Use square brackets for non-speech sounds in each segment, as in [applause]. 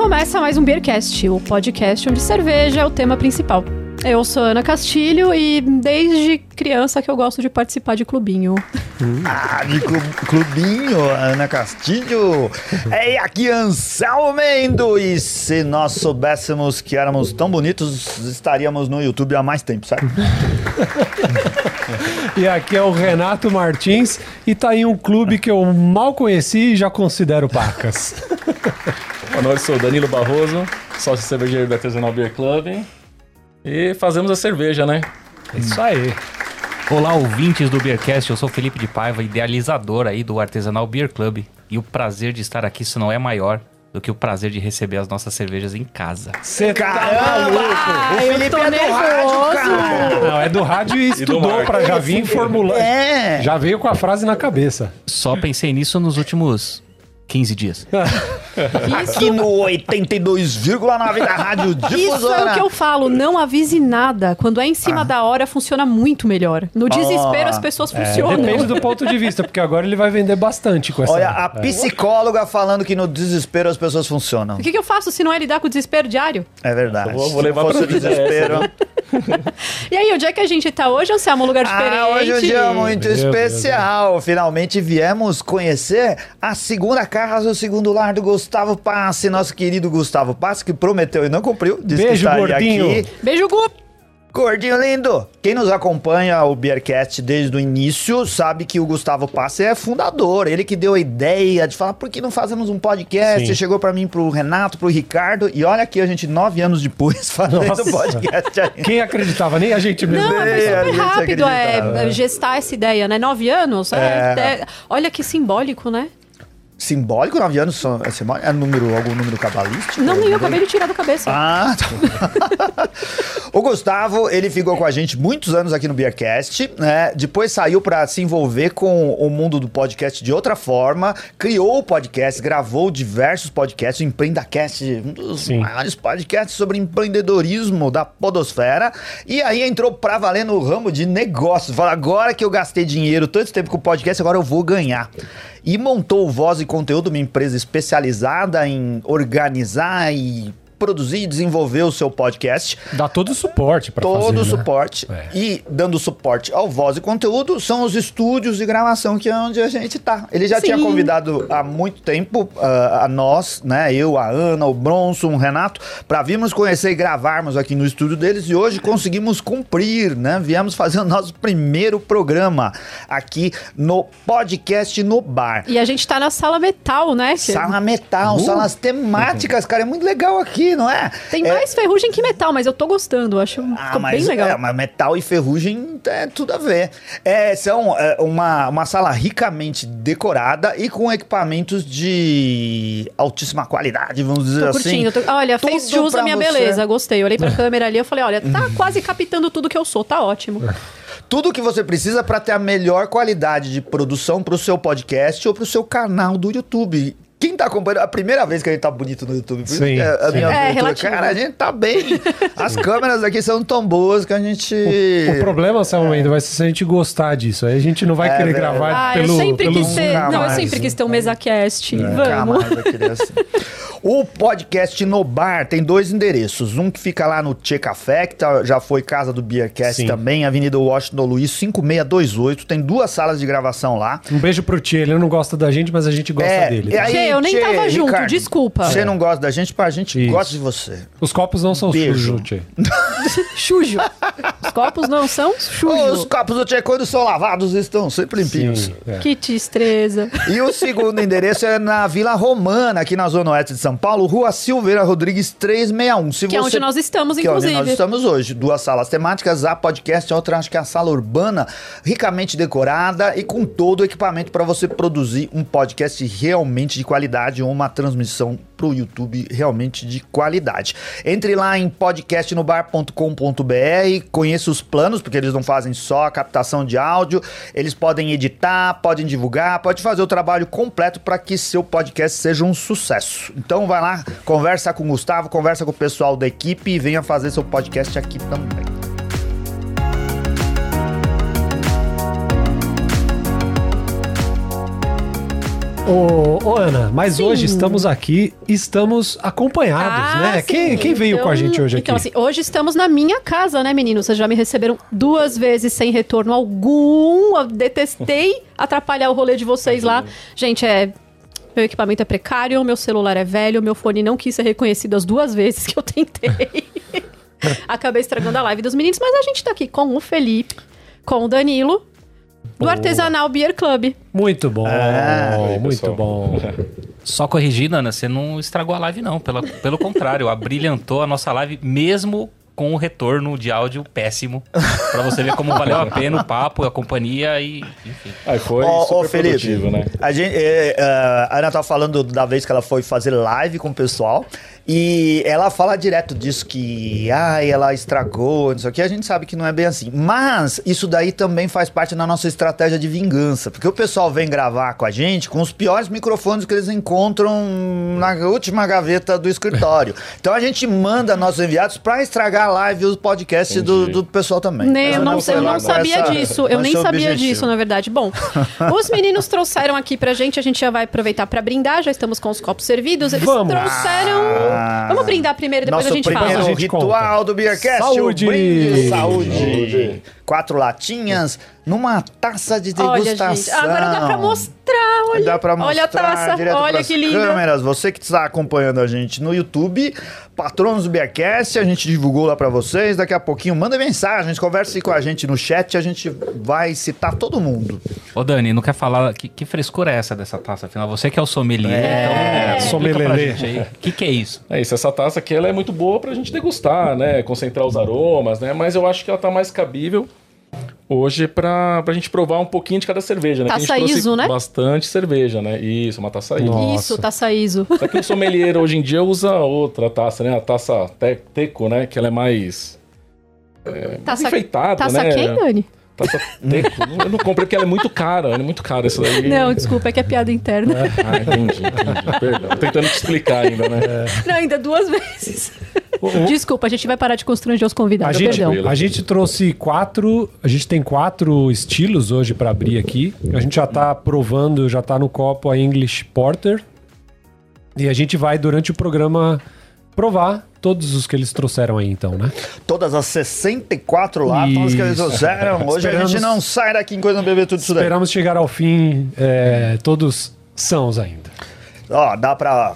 começa mais um Beercast, o podcast onde cerveja é o tema principal. Eu sou Ana Castilho e desde criança que eu gosto de participar de clubinho. Ah, de clu- clubinho, Ana Castilho. É aqui Anselmo Mendo. E se nós soubéssemos que éramos tão bonitos, estaríamos no YouTube há mais tempo, certo? [laughs] E aqui é o Renato Martins e tá em um clube que eu mal conheci e já considero pacas. [laughs] Noite, sou Danilo Barroso, sócio cervejeiro do Artesanal Beer Club. E fazemos a cerveja, né? Isso aí. Olá, ouvintes do Beercast, eu sou Felipe de Paiva, idealizador aí do Artesanal Beer Club. E o prazer de estar aqui, isso não é maior do que o prazer de receber as nossas cervejas em casa. Você tá! Ah, o eu Felipe tô é do nervoso. rádio, cara. Não, é do rádio e estudou pra já vir formular. É. Já veio com a frase na cabeça. Só pensei nisso nos últimos 15 dias. [laughs] Aqui no 82,9 da Rádio Isso é Difusora. o que eu falo, não avise nada. Quando é em cima da hora, funciona muito melhor. No desespero, as pessoas funcionam. Depende do ponto de vista, porque agora ele vai vender bastante com essa. Olha, a psicóloga falando que no desespero as pessoas funcionam. O que, que eu faço se não é lidar com o desespero diário? É verdade. Eu vou- levar pra o desespero. [laughs] E aí, onde é que a gente tá hoje, Anselmo? Um lugar diferente. Ah, hoje é um dia muito Meu especial. Finalmente viemos conhecer a segunda casa, o segundo lar do Gustavo Passe, nosso querido Gustavo Passe, que prometeu e não cumpriu. Disse Beijo, que estaria gordinho. aqui. Beijo, Gu! Gordinho lindo! Quem nos acompanha o Beercast desde o início sabe que o Gustavo Passe é fundador. Ele que deu a ideia de falar por que não fazemos um podcast. Sim. Chegou pra mim, pro Renato, pro Ricardo. E olha aqui, a gente, nove anos depois, [laughs] fazendo Nossa. podcast ainda. Quem acreditava? Nem a gente mesmo. Não, a super rápido é, gestar essa ideia, né? Nove anos? É, é- olha que simbólico, né? Simbólico, nove anos são- é, simbólico? é número, algum número cabalístico? Não, eu acabei de tirar da cabeça. Ah, tá. [laughs] o Gustavo, ele ficou com a gente muitos anos aqui no Beercast, né? Depois saiu pra se envolver com o mundo do podcast de outra forma, criou o podcast, gravou diversos podcasts, o Empreendacast, um dos Sim. maiores podcasts sobre empreendedorismo da podosfera, e aí entrou pra valer no ramo de negócios. Fala, agora que eu gastei dinheiro tanto tempo com o podcast, agora eu vou ganhar. E montou Voz e Conteúdo, uma empresa especializada em organizar e produzir e desenvolver o seu podcast. Dá todo o suporte pra Todo fazer, o né? suporte. É. E dando suporte ao Voz e Conteúdo são os estúdios de gravação que é onde a gente tá. Ele já Sim. tinha convidado há muito tempo ah, a nós, né? Eu, a Ana, o Bronson, o Renato, para virmos conhecer e gravarmos aqui no estúdio deles e hoje conseguimos cumprir, né? Viemos fazer o nosso primeiro programa aqui no podcast no bar. E a gente tá na sala metal, né? Sala metal, salas temáticas, cara, é muito legal aqui, não é? Tem É, mais ferrugem que metal, mas eu tô gostando. Acho ah, mas, bem legal. É, mas metal e ferrugem é tudo a ver. É, são é, uma, uma sala ricamente decorada e com equipamentos de altíssima qualidade, vamos dizer Tô assim. curtindo. tô- Olha, fez jus à minha você. beleza. Gostei. Olhei pra [laughs] câmera ali eu falei, olha, tá quase captando tudo que eu sou. Tá ótimo. [laughs] Tudo que você precisa para ter a melhor qualidade de produção pro seu podcast ou pro seu canal do YouTube. Quem tá acompanhando, a primeira vez que a gente tá bonito no YouTube, Sim, que a sim. minha É, abertura, cara, a gente tá bem. As câmeras aqui são tão boas que a gente. O problema, Samuel, ainda vai ser se a gente gostar disso. Aí a gente não vai É querer gravar Ah, pelo, eu sempre pelo quis Zoom. ter. Não, eu sempre quis ter um mesa cast. Nunca Vamos. mais vai querer assim. O podcast no bar tem dois endereços. Um que fica lá no Tchê Café, que tá- já foi casa do Beercast Sim. também, Avenida Washington Luiz, 5628. Tem duas salas de gravação lá. Um beijo pro Tio. Ele não gosta da gente, mas a gente gosta É, dele. e aí, Tchê, eu nem Tchê, tava junto, desculpa. Você não gosta da gente, a gente Isso. gosta de você. Os copos não são Beijo. sujos, Tchê. [laughs] [laughs] Chujo. Os copos não são chujo. Os copos do Tchê, quando são lavados, estão sempre limpinhos. Sim, é. Que destreza. E o segundo endereço é na Vila Romana, aqui na Zona Oeste de São Paulo, Rua Silveira Rodrigues 361. Se Que é onde nós estamos, que é onde nós inclusive. estamos hoje. Duas salas temáticas, a podcast, a outra acho que é a sala urbana, ricamente decorada e com todo o equipamento para você produzir um podcast realmente de qualidade ou uma transmissão pro YouTube realmente de qualidade. Entre lá em podcastnobar.com.br, conheça os planos, porque eles não fazem só a captação de áudio, eles podem editar, podem divulgar, pode fazer o trabalho completo para que seu podcast seja um sucesso. Então vai lá, conversa com o Gustavo, conversa com o pessoal da equipe e venha fazer seu podcast aqui também. Ô, ô, Ana, mas hoje estamos aqui, estamos acompanhados, né? Ah, sim. Quem, quem veio com a gente hoje aqui? Então, assim, hoje estamos na minha casa, né, meninos? Vocês já me receberam duas vezes sem retorno algum. Eu detestei [laughs] atrapalhar o rolê de vocês lá. Gente, é. Meu equipamento é precário, meu celular é velho, meu fone não quis ser reconhecido as duas vezes que eu tentei. [laughs] Acabei estragando a live dos meninos, mas a gente tá aqui com o Felipe, com o Danilo, do. Artesanal Beer Club. Muito bom, Ah, muito bom. [laughs] Só corrigindo, Ana, você não estragou a live, não. Pela, pelo contrário, abrilhantou a nossa live mesmo com o retorno de áudio péssimo. Pra você ver como valeu a pena o papo, a companhia e. Enfim. Aí foi Ó, super ô, Felipe, produtivo, né? A, gente, é, é, a Ana tava falando da vez que ela foi fazer live com o pessoal e ela fala direto disso que ai, ela estragou, não sei o que. A gente sabe que não é bem assim. Mas isso daí também faz parte da nossa estratégia de vingança. Porque o pessoal vem gravar com a gente com os piores microfones que eles encontram na última gaveta do escritório. [laughs] Então a gente manda nossos enviados pra estragar a live e os podcasts do, do pessoal também. Nem, eu não, eu não sabia essa- disso. Eu nem sabia objetivo. disso, na verdade. Bom, [laughs] os meninos trouxeram aqui pra gente, a gente já vai aproveitar pra brindar, já estamos com os copos servidos. Eles Vamos. trouxeram. Ah. Vamos brindar primeiro, depois Nosso a gente primeiro fala. a gente ritual conta. do Beercast. Saúde! brinde. Saúde! Saúde. Quatro latinhas numa taça de Olha, degustação. gente. Agora dá pra mostrar. Olha, Dá pra mostrar olha a taça. direto Olha que linda. câmeras. Você que está acompanhando a gente no YouTube, patronos do Beercast, a gente divulgou lá pra vocês. Daqui a pouquinho, manda mensagens, converse com a gente no chat, a gente vai citar todo mundo. Ô, Dani, não quer falar. Que, que frescura é essa dessa taça? Afinal, você que é o sommelier, então. explica sommelier. pra gente aí. O que, que é isso? É isso, essa taça aqui ela é muito boa pra gente degustar, né? Concentrar os aromas, né? Mas eu acho que ela tá mais cabível hoje pra, pra gente provar um pouquinho de cada cerveja, né? A Taça ISO, né? Bastante cerveja, né? Isso, uma taça ISO. Nossa. Isso, taça ISO. Só que o sommelier hoje em dia usa outra taça, né? A taça te- teco, né? Que ela é mais Taça, enfeitada, taça né? quem, Dani? taça teco. [laughs] eu não comprei porque ela é muito cara, ela é muito cara isso daí. Não, desculpa, é que é piada interna. Ah, entendi, entendi. Perdão. Tô tentando te explicar ainda, né? Não, ainda duas vezes. Desculpa, a gente vai parar de constranger os A convidados, gente, perdão. A gente trouxe quatro. A gente tem quatro estilos hoje pra abrir aqui. A gente já tá provando, já tá no copo a English Porter. E a gente vai, durante o programa, provar todos os que eles trouxeram aí, então, né? Todas as 64 latas que eles trouxeram. Hoje a gente não sai daqui enquanto não beber tudo isso daí. Esperamos chegar ao fim, é, todos sãos ainda. Ó, dá pra.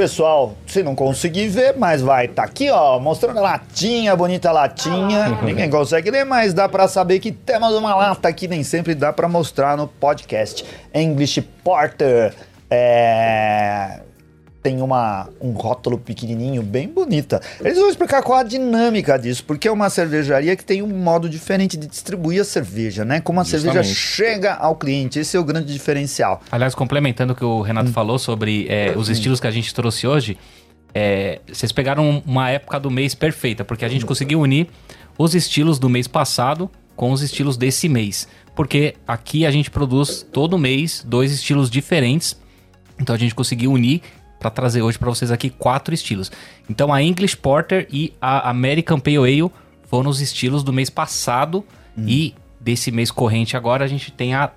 Pessoal, se não conseguir ver, mas vai tá aqui, ó, mostrando a latinha, bonita latinha. Ninguém consegue ler, mas dá pra saber que temos uma lata aqui, nem sempre dá pra mostrar no podcast. English Porter. É. Tem uma, um rótulo pequenininho, bem bonita. Eles vão explicar qual a dinâmica disso, porque é uma cervejaria que tem um modo diferente de distribuir a cerveja, né? Como a cerveja Justamente. chega ao cliente. Esse é o grande diferencial. Aliás, complementando o que o Renato falou sobre é, os estilos que a gente trouxe hoje, é, vocês pegaram uma época do mês perfeita, porque a gente conseguiu unir os estilos do mês passado com os estilos desse mês. Porque aqui a gente produz todo mês dois estilos diferentes. Então a gente conseguiu unir para trazer hoje para vocês aqui quatro estilos. Então a English Porter e a American Pale Ale foram os estilos do mês passado e desse mês corrente agora a gente tem a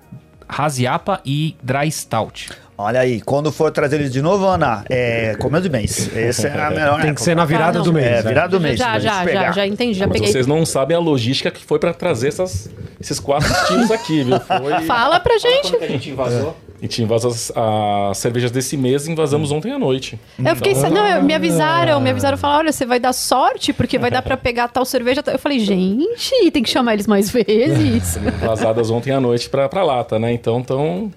Raziapa e Dry Stout. Olha aí, quando for trazer eles de novo, Ana, é começo de mês. Essa é a [laughs] melhor. Tem que ser na virada Ah, do mês. É, né? virada do mês. já, já, já, já entendi, já Mas peguei. vocês não sabem a logística que foi pra trazer essas, esses quatro estilos aqui, viu? Foi... Fala pra gente. a gente invasou? E tinha invasado as, as cervejas desse mês e invasamos ontem à noite. Eu fiquei, sa- não, eu- me avisaram, me avisaram, falaram, olha, você vai dar sorte, porque vai dar pra pegar tal cerveja. Eu falei, gente, tem que chamar eles mais [laughs] vezes. Vazadas ontem à noite pra, pra lata, né? Então, tão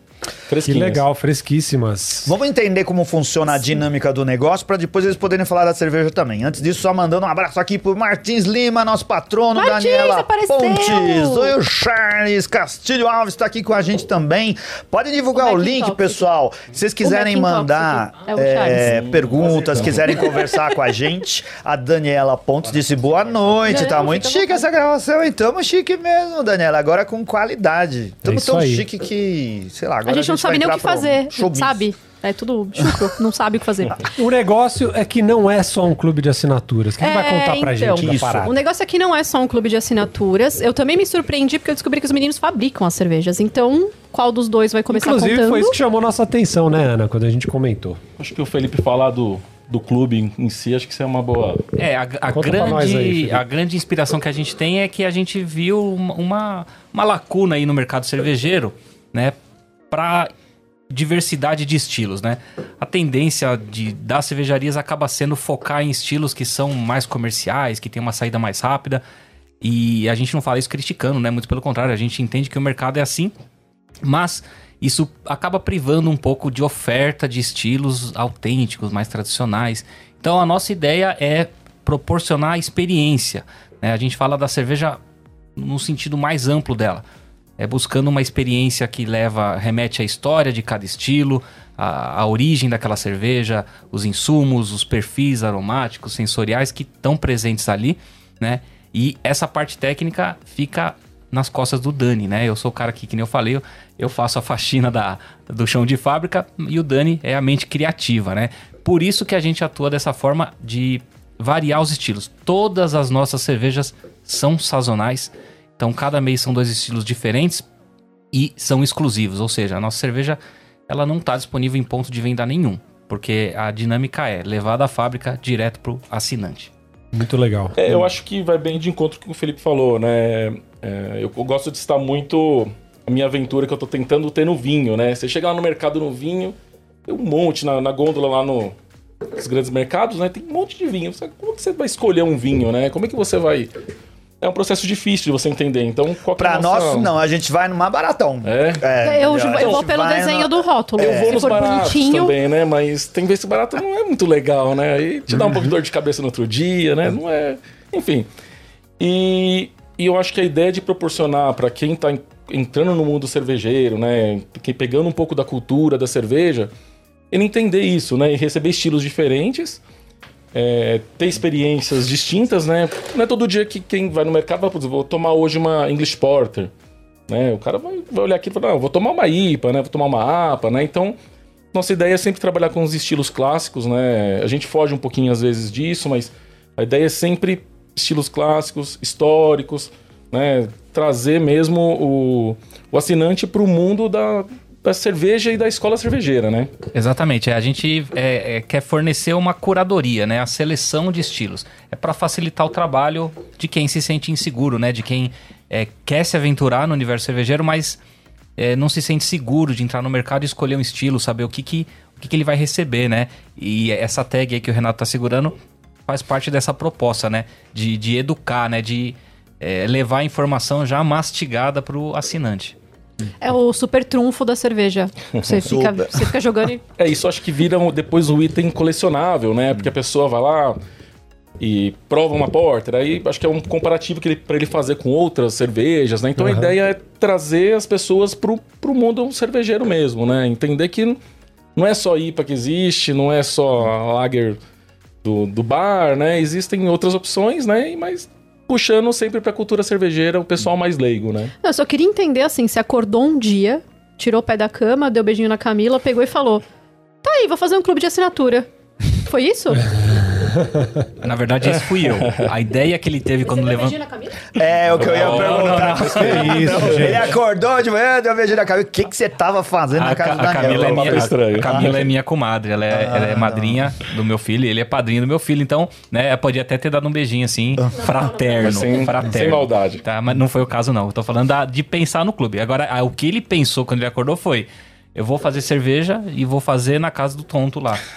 Que fresquinhas. legal, fresquíssimas. Vamos entender como funciona a dinâmica do negócio para depois eles poderem falar da cerveja também. Antes disso, só mandando um abraço aqui pro Martins Lima, nosso patrono, Martins, Daniela apareceu! Pontes, oi o Charles, Castilho Alves está aqui com a gente também. Pode divulgar O o Mac link, Talks. pessoal. Se vocês quiserem Mac Talks mandar. É o é, perguntas, quiserem conversar com a gente, a Daniela Pontes disse boa noite, Não, tá muito chique essa gravação, hein? Tamo chique mesmo, Daniela, agora com qualidade. Tamo isso tão aí. chique que, sei lá, agora A gente não sabe nem o que fazer, showbiz. sabe? É tudo chucro, não sabe o que fazer. [laughs] O negócio é que não é só um clube de assinaturas. Quem vai contar pra então, gente da parada? O negócio aqui não é só um clube de assinaturas. Eu também me surpreendi porque eu descobri que os meninos fabricam as cervejas. Então, qual dos dois vai começar Inclusive, contando? foi isso que chamou nossa atenção, né, Ana, quando a gente comentou. Acho que o Felipe falar do, do clube em, em si, acho que isso é uma boa. É, a, a Conta pra nós aí, grande, Felipe. a grande inspiração que a gente tem é que a gente viu uma, uma, uma lacuna aí no mercado cervejeiro, né? Para diversidade de estilos, né? A tendência de, das cervejarias acaba sendo focar em estilos que são mais comerciais, que tem uma saída mais rápida. E a gente não fala isso criticando, né? Muito pelo contrário, a gente entende que o mercado é assim, mas isso acaba privando um pouco de oferta de estilos autênticos, mais tradicionais. Então a nossa ideia é proporcionar experiência. né? A gente fala da cerveja no sentido mais amplo dela. É buscando uma experiência que leva, remete à história de cada estilo, a origem daquela cerveja, os insumos, os perfis aromáticos, sensoriais que estão presentes ali, né? E essa parte técnica fica nas costas do Dani, né? Eu sou o cara que, que nem eu falei, eu, eu faço a faxina da, do chão de fábrica e o Dani é a mente criativa, né? Por isso que a gente atua dessa forma de variar os estilos. Todas as nossas cervejas são sazonais, então cada mês são dois estilos diferentes e são exclusivos, ou seja, a nossa cerveja ela não está disponível em ponto de venda nenhum, porque a dinâmica é levar da fábrica direto pro assinante. Muito legal. É, eu acho que vai bem de encontro com o que o Felipe falou, né? É, eu, eu gosto de estar muito a minha aventura que eu tô tentando ter no vinho, né? Você chega lá no mercado no vinho, tem um monte na, na gôndola lá no nos grandes mercados, né? Tem um monte de vinho. Como que você vai escolher um vinho, né? Como é que você vai É um processo difícil de você entender. Então, qual que é a Pra nossa- nós, não, a gente vai numa baratão. É? Eu, entendeu? A eu vou gente pelo desenho na- do rótulo. Eu vou nos baratos bonitinho. também, né? Mas tem vezes que barato não é muito legal, né? Aí te dá um pouco de dor de cabeça no outro dia, né? Não é. Enfim. E, e eu acho que a ideia de proporcionar para quem tá en- entrando no mundo cervejeiro, né? Que pegando um pouco da cultura da cerveja, ele entender isso, né? E receber estilos diferentes. É, ter experiências distintas, né? Não é todo dia que quem vai no mercado vai, "Putz, vou tomar hoje uma English Porter, né? O cara vai, vai olhar aqui e falar, não, vou tomar uma IPA, né? Vou tomar uma APA, né? Então, nossa ideia é sempre trabalhar com os estilos clássicos, né? A gente foge um pouquinho às vezes disso, mas a ideia é sempre estilos clássicos, históricos, né? Trazer mesmo o, o assinante para o mundo da, da cerveja e da escola cervejeira, né? Exatamente. é, A gente é, é, quer fornecer uma curadoria, né? A seleção de estilos. É para facilitar o trabalho de quem se sente inseguro, né? De quem é, quer se aventurar no universo cervejeiro, mas é, não se sente seguro de entrar no mercado e escolher um estilo, saber o que, que, o que, que ele vai receber, né? E essa tag aí que o Renato tá segurando faz parte dessa proposta, né? De, de educar, né? De é, levar a informação já mastigada pro assinante. É o super trunfo da cerveja. Você [laughs] fica, você fica jogando e. É, isso acho que vira depois o item colecionável, né? Porque a pessoa vai lá e prova uma porter, aí acho que é um comparativo que ele, para ele fazer com outras cervejas, né? Então a Aham. ideia é trazer as pessoas pro, pro mundo cervejeiro mesmo, né? Entender que não é só IPA que existe, não é só a lager do, do bar, né? Existem outras opções, né? Mas puxando sempre pra cultura cervejeira o pessoal mais leigo, né? Não, eu só queria entender assim: você acordou um dia, tirou o pé da cama, deu beijinho na Camila, pegou e falou: Tá aí, vou fazer um clube de assinatura. Foi isso? [laughs] Na verdade, esse fui eu. A ideia que ele teve quando levantou. na Camila? É, o que eu ia Não, perguntar. Que isso, Ele gente. acordou de manhã, deu um beijo na Camila. O que, que você tava fazendo na A, casa Ca- do a Daniel? Camila, é minha, estranho. a Camila é minha comadre, ela é, ela é Ah, madrinha do meu filho, ele é padrinho do meu filho, então, né, podia até ter dado um beijinho assim, fraterno, Sem- fraterno. sem maldade. Tá, mas não foi o caso não, eu tô falando da- de pensar no clube. Agora, a- o que ele pensou quando ele acordou foi, eu vou fazer cerveja e vou fazer na casa do tonto lá. [laughs]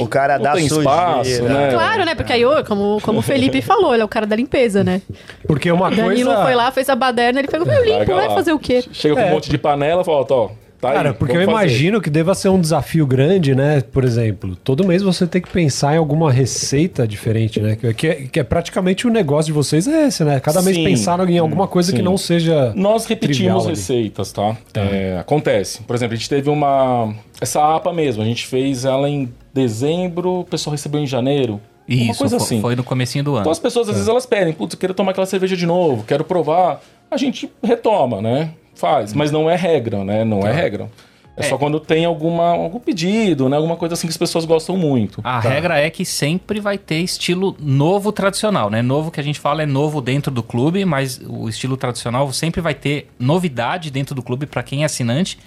O cara dá tem sujeira. espaço, né? Claro, né? Porque aí, como, como o Felipe falou, ele é o cara da limpeza, né? Porque uma Danilo coisa. foi lá, fez a baderna, ele pegou, eu limpo, vai fazer o quê? Chega com É. um monte de panela e fala, ó, tá aí. Cara, porque eu fazer. imagino que deva ser um desafio grande, né? Por exemplo, todo mês você tem que pensar em alguma receita diferente, né? Que, que é, que é praticamente o negócio de vocês é esse, né? Cada mês Sim. pensar em alguma coisa que Sim. não seja. Nós repetimos receitas, tá? É, acontece. Por exemplo, a gente teve uma. Essa APA mesmo, a gente fez ela em dezembro, o pessoal recebeu em janeiro. uma Isso, coisa fo- assim. foi no comecinho do Então ano. as pessoas às vezes elas pedem, putz, eu quero tomar aquela cerveja de novo, quero provar. A gente retoma, né? Faz, mas não é regra, né? Não é regra. É, só quando tem alguma, algum pedido, né? Alguma coisa assim que as pessoas gostam muito. A regra é que sempre vai ter estilo novo tradicional, né? Novo que a gente fala é novo dentro do clube, mas o estilo tradicional sempre vai ter novidade dentro do clube para quem é assinante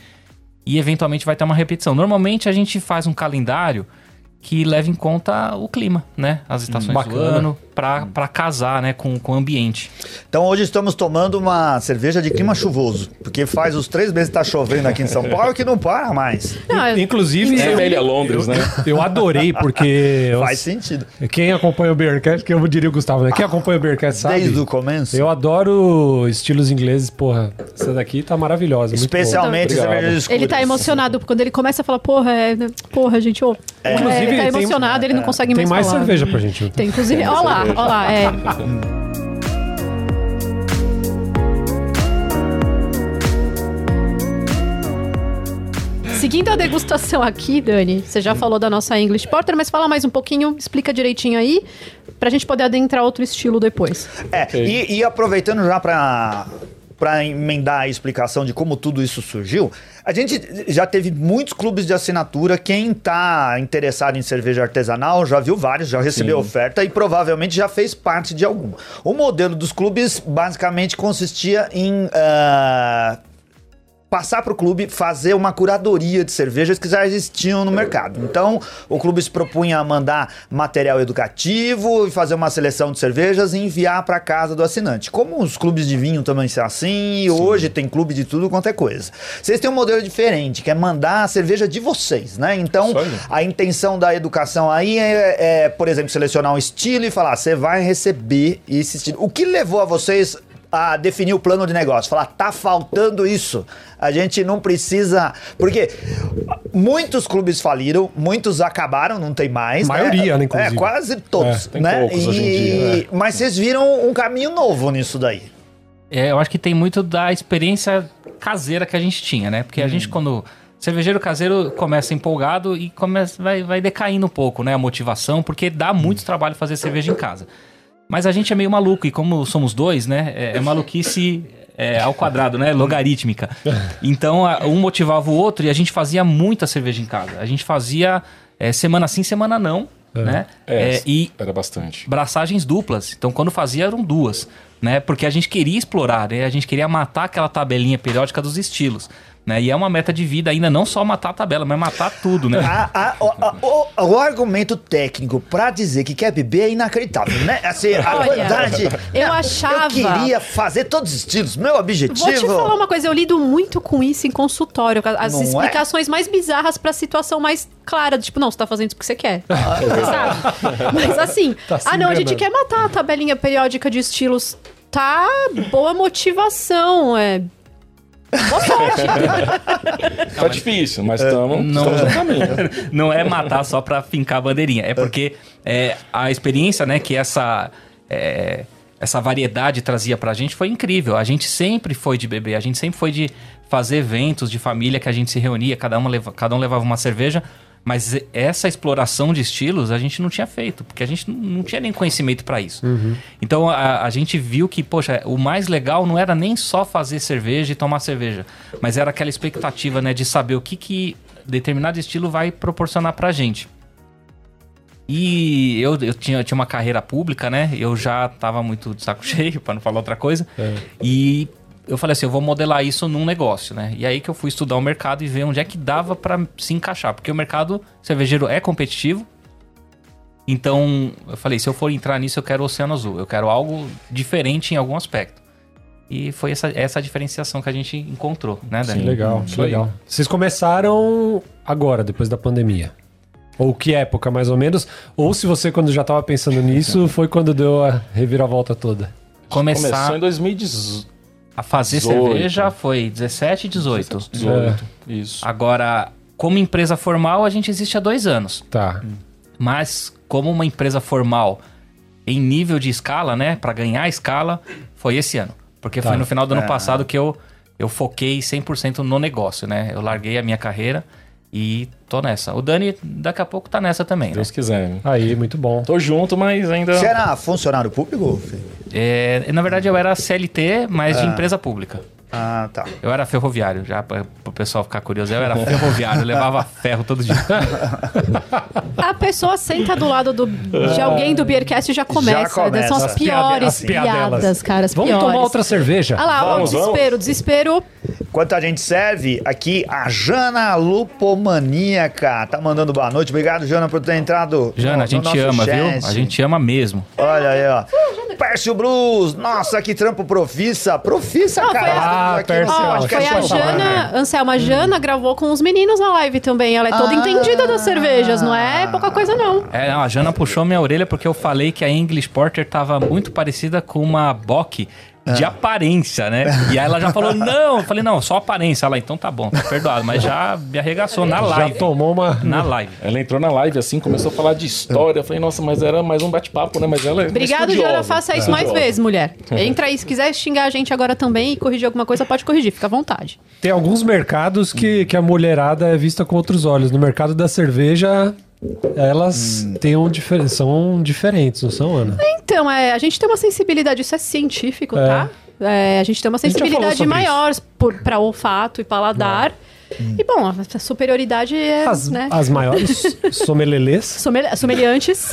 e eventualmente vai ter uma repetição. Normalmente a gente faz um calendário que leva em conta o clima, né? As estações do bacana. ano, pra, pra casar, né, com, com o ambiente. Então hoje estamos tomando uma cerveja de clima chuvoso, porque faz os três meses que tá chovendo aqui em São Paulo que não para mais. Não, Inclusive, É eu, velha Londres, né? eu adorei, porque [laughs] eu- Faz sentido. quem acompanha o Bearcast, que eu diria o Gustavo, né? Quem acompanha o Bearcast sabe. Desde o começo. Eu adoro estilos ingleses, porra. Essa daqui tá maravilhosa. Especialmente Obrigado. cervejas escuras. Ele tá emocionado quando ele começa a falar, porra, é, né, porra, gente, ô. É, Inclusive, ele tá tem- emocionado, ele não consegue Tem mais mais falar. cerveja pra gente. então. Tem, inclusive, ó lá, ó lá, é. Seguindo a degustação aqui, Dani, você já falou da nossa English Porter, mas fala mais um pouquinho, explica direitinho aí, pra gente poder adentrar outro estilo depois. É, Ok. e, e aproveitando já para para emendar a explicação de como tudo isso surgiu, a gente já teve muitos clubes de assinatura. Quem tá interessado em cerveja artesanal já viu vários, já recebeu Sim. oferta e provavelmente já fez parte de algum. O modelo dos clubes basicamente consistia em ah, passar para o clube fazer uma curadoria de cervejas que já existiam no mercado. Então, o clube se propunha a mandar material educativo e fazer uma seleção de cervejas e enviar para casa do assinante. Como os clubes de vinho também são assim, e hoje tem clube de tudo quanto é coisa. Vocês têm um modelo diferente, que é mandar a cerveja de vocês, né? Então, a intenção da educação aí é, é, por exemplo, selecionar um estilo e falar, você vai receber esse estilo. O que levou a vocês a definir o plano de negócio? Falar, tá faltando isso. A gente não precisa. Porque muitos clubes faliram, muitos acabaram, não tem mais. Maioria, né, É, inclusive. quase todos. É, tem né? poucos hoje em dia, Mas vocês viram um caminho novo nisso daí. É, eu acho que tem muito da experiência caseira que a gente tinha, né? Porque a gente, quando. Cervejeiro caseiro começa empolgado e começa, vai, vai decaindo um pouco, né? A motivação, porque dá muito trabalho fazer cerveja em casa. Mas a gente é meio maluco, e como somos dois, né? É, é maluquice é, ao quadrado, né? Logarítmica. Então, a- um motivava o outro e a gente fazia muita cerveja em casa. A gente fazia é, semana sim, semana não, né? É, É, e era bastante. braçagens duplas. Então, quando fazia, eram duas, né? Porque a gente queria explorar, né? A gente queria matar aquela tabelinha periódica dos estilos, né? E é uma meta de vida ainda, não só matar a tabela, mas matar tudo, né? A- a- o, a- o- o argumento técnico pra dizer que quer beber é inacreditável, né? Assim, a Olha, quantidade. eu achava- Eu queria fazer todos os estilos. Meu objetivo. Vou te falar uma coisa, eu lido muito com isso em consultório, as Não é? explicações mais bizarras pra situação mais clara, tipo, não, você tá fazendo isso porque você quer. sabe? Mas assim, Tá ah não, a gente quer matar a tabelinha periódica de estilos. Tá boa motivação, é. Boa sorte. [laughs] Tá difícil, mas estamos não- no caminho. [laughs] Não é matar só pra fincar a bandeirinha, é porque é, a experiência, né, que essa é, essa variedade trazia pra gente foi incrível. A gente sempre foi de beber, a gente sempre foi de fazer eventos de família que a gente se reunia, cada, uma leva, cada um levava uma cerveja, mas essa exploração de estilos a gente não tinha feito, porque a gente não- tinha nem conhecimento pra isso. Então a, a gente viu que, poxa, o mais legal não era nem só fazer cerveja e tomar cerveja, mas era aquela expectativa, né, de saber o que, que determinado estilo vai proporcionar pra gente. E eu, eu tinha, eu tinha uma carreira pública, né? Eu já tava muito de saco [laughs] cheio, pra não falar outra coisa. E eu falei assim, eu vou modelar isso num negócio, né? E aí que eu fui estudar o mercado e ver onde é que dava pra se encaixar. Porque o mercado cervejeiro é competitivo. Então, eu falei, se eu for entrar nisso, eu quero o Oceano Azul. Eu quero algo diferente em algum aspecto. E foi essa, essa diferenciação que a gente encontrou, né, Dani? Que legal, aí. legal. Vocês começaram agora, depois da pandemia? Ou que época, mais ou menos? Ou se você, quando já estava pensando nisso, [laughs] foi quando deu a reviravolta toda? Começar Começou em 2018. A fazer 18. cerveja foi 17 e 18. 18. Isso. Agora, como empresa formal, a gente existe há dois anos. Tá. Mas como uma empresa formal em nível de escala, né? Para ganhar escala, foi esse ano. Porque Tá. foi no final do ano É. passado que eu, eu foquei 100% no negócio, né? Eu larguei a minha carreira e tô nessa. O Dani daqui a pouco tá nessa também, né? Deus quiser. Aí, muito bom. Tô junto, mas ainda. Você era funcionário público? Fê? É, na verdade, eu era CLT, mas Ah. de empresa pública. Ah, tá. Eu era ferroviário, já para o pessoal ficar curioso. Eu era ferroviário, eu levava ferro todo dia. [laughs] A pessoa senta do lado do, de alguém do Beercast e já começa. Já começa. São as As piores piadelas. piadas, cara. As Vamos piores. tomar outra cerveja? Olha lá, ó, o Vamos, desespero, desespero. Enquanto a gente serve, aqui a Jana Lupomaníaca tá mandando boa noite. Obrigado, Jana, por ter entrado. Jana, no- a gente no nosso ama, chat. viu? A gente ama mesmo. Olha aí, ó. Pércio Blues, nossa, que trampo profissa. Profissa, Não, foi cara. a- Aqui Pércio, Ó, acho que foi a Jana, semana. Anselma, a Jana gravou com os meninos na live também. Ela é toda Ah. entendida das cervejas, não é pouca coisa não. É, não, a Jana puxou minha orelha porque eu falei que a English Porter tava muito parecida com uma Bock de aparência, né? E aí ela já falou, não. Eu falei, não, só aparência. Ela, então tá bom, tá perdoado. Mas já me arregaçou na Já live. tomou uma. Na live. Ela entrou na live assim, começou a falar de história. Eu falei, nossa, mas era mais um bate-papo, né? Mas ela é Obrigado. Jana. Faça isso mais Estudiosa. vezes, mulher. Entra aí. Se quiser xingar a gente agora também e corrigir alguma coisa, pode corrigir. Fica à vontade. Tem alguns mercados que, que a mulherada é vista com outros olhos. No mercado da cerveja, elas têm um difer- são diferentes, não são, Ana? Então, é, a gente tem uma sensibilidade, isso é científico, É. tá? É, a gente tem uma sensibilidade maior para olfato e paladar. E, bom, a superioridade é, As, né? as maiores somelelês. Somel- Someliantes.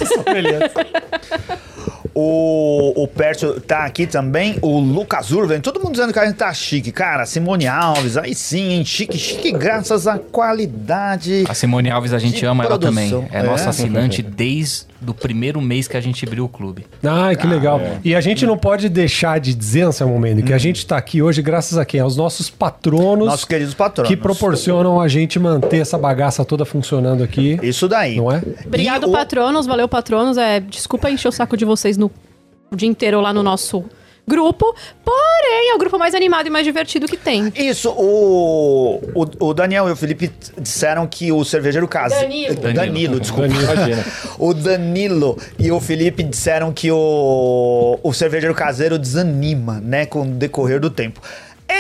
O, o Pércio tá aqui também, o Lucas Urven, todo mundo dizendo que a gente tá chique. Cara, Simone Alves, aí sim, hein? Chique, chique, graças à qualidade. A Simone Alves, a gente ama ela produção. também. É, É? nossa assinante desde o primeiro mês que a gente abriu o clube. Ai, que legal. E a gente não pode deixar de dizer, Anselmo Mendes, que a gente tá aqui hoje graças a quem? Aos nossos patronos Nossos queridos patronos. que proporcionam a gente manter essa bagaça toda funcionando aqui. Isso daí. Não é? Obrigado, E o- patronos. Valeu, patronos. É, desculpa encher o saco de vocês no o dia inteiro lá no nosso grupo. Porém, é o grupo mais animado e mais divertido que tem. Isso, o, o, o Daniel e o Felipe disseram que o cervejeiro caseiro. Danilo. Danilo, Danilo. desculpa. Imagina. [laughs] O Danilo e o Felipe disseram que o, o cervejeiro caseiro desanima, né, com o decorrer do tempo.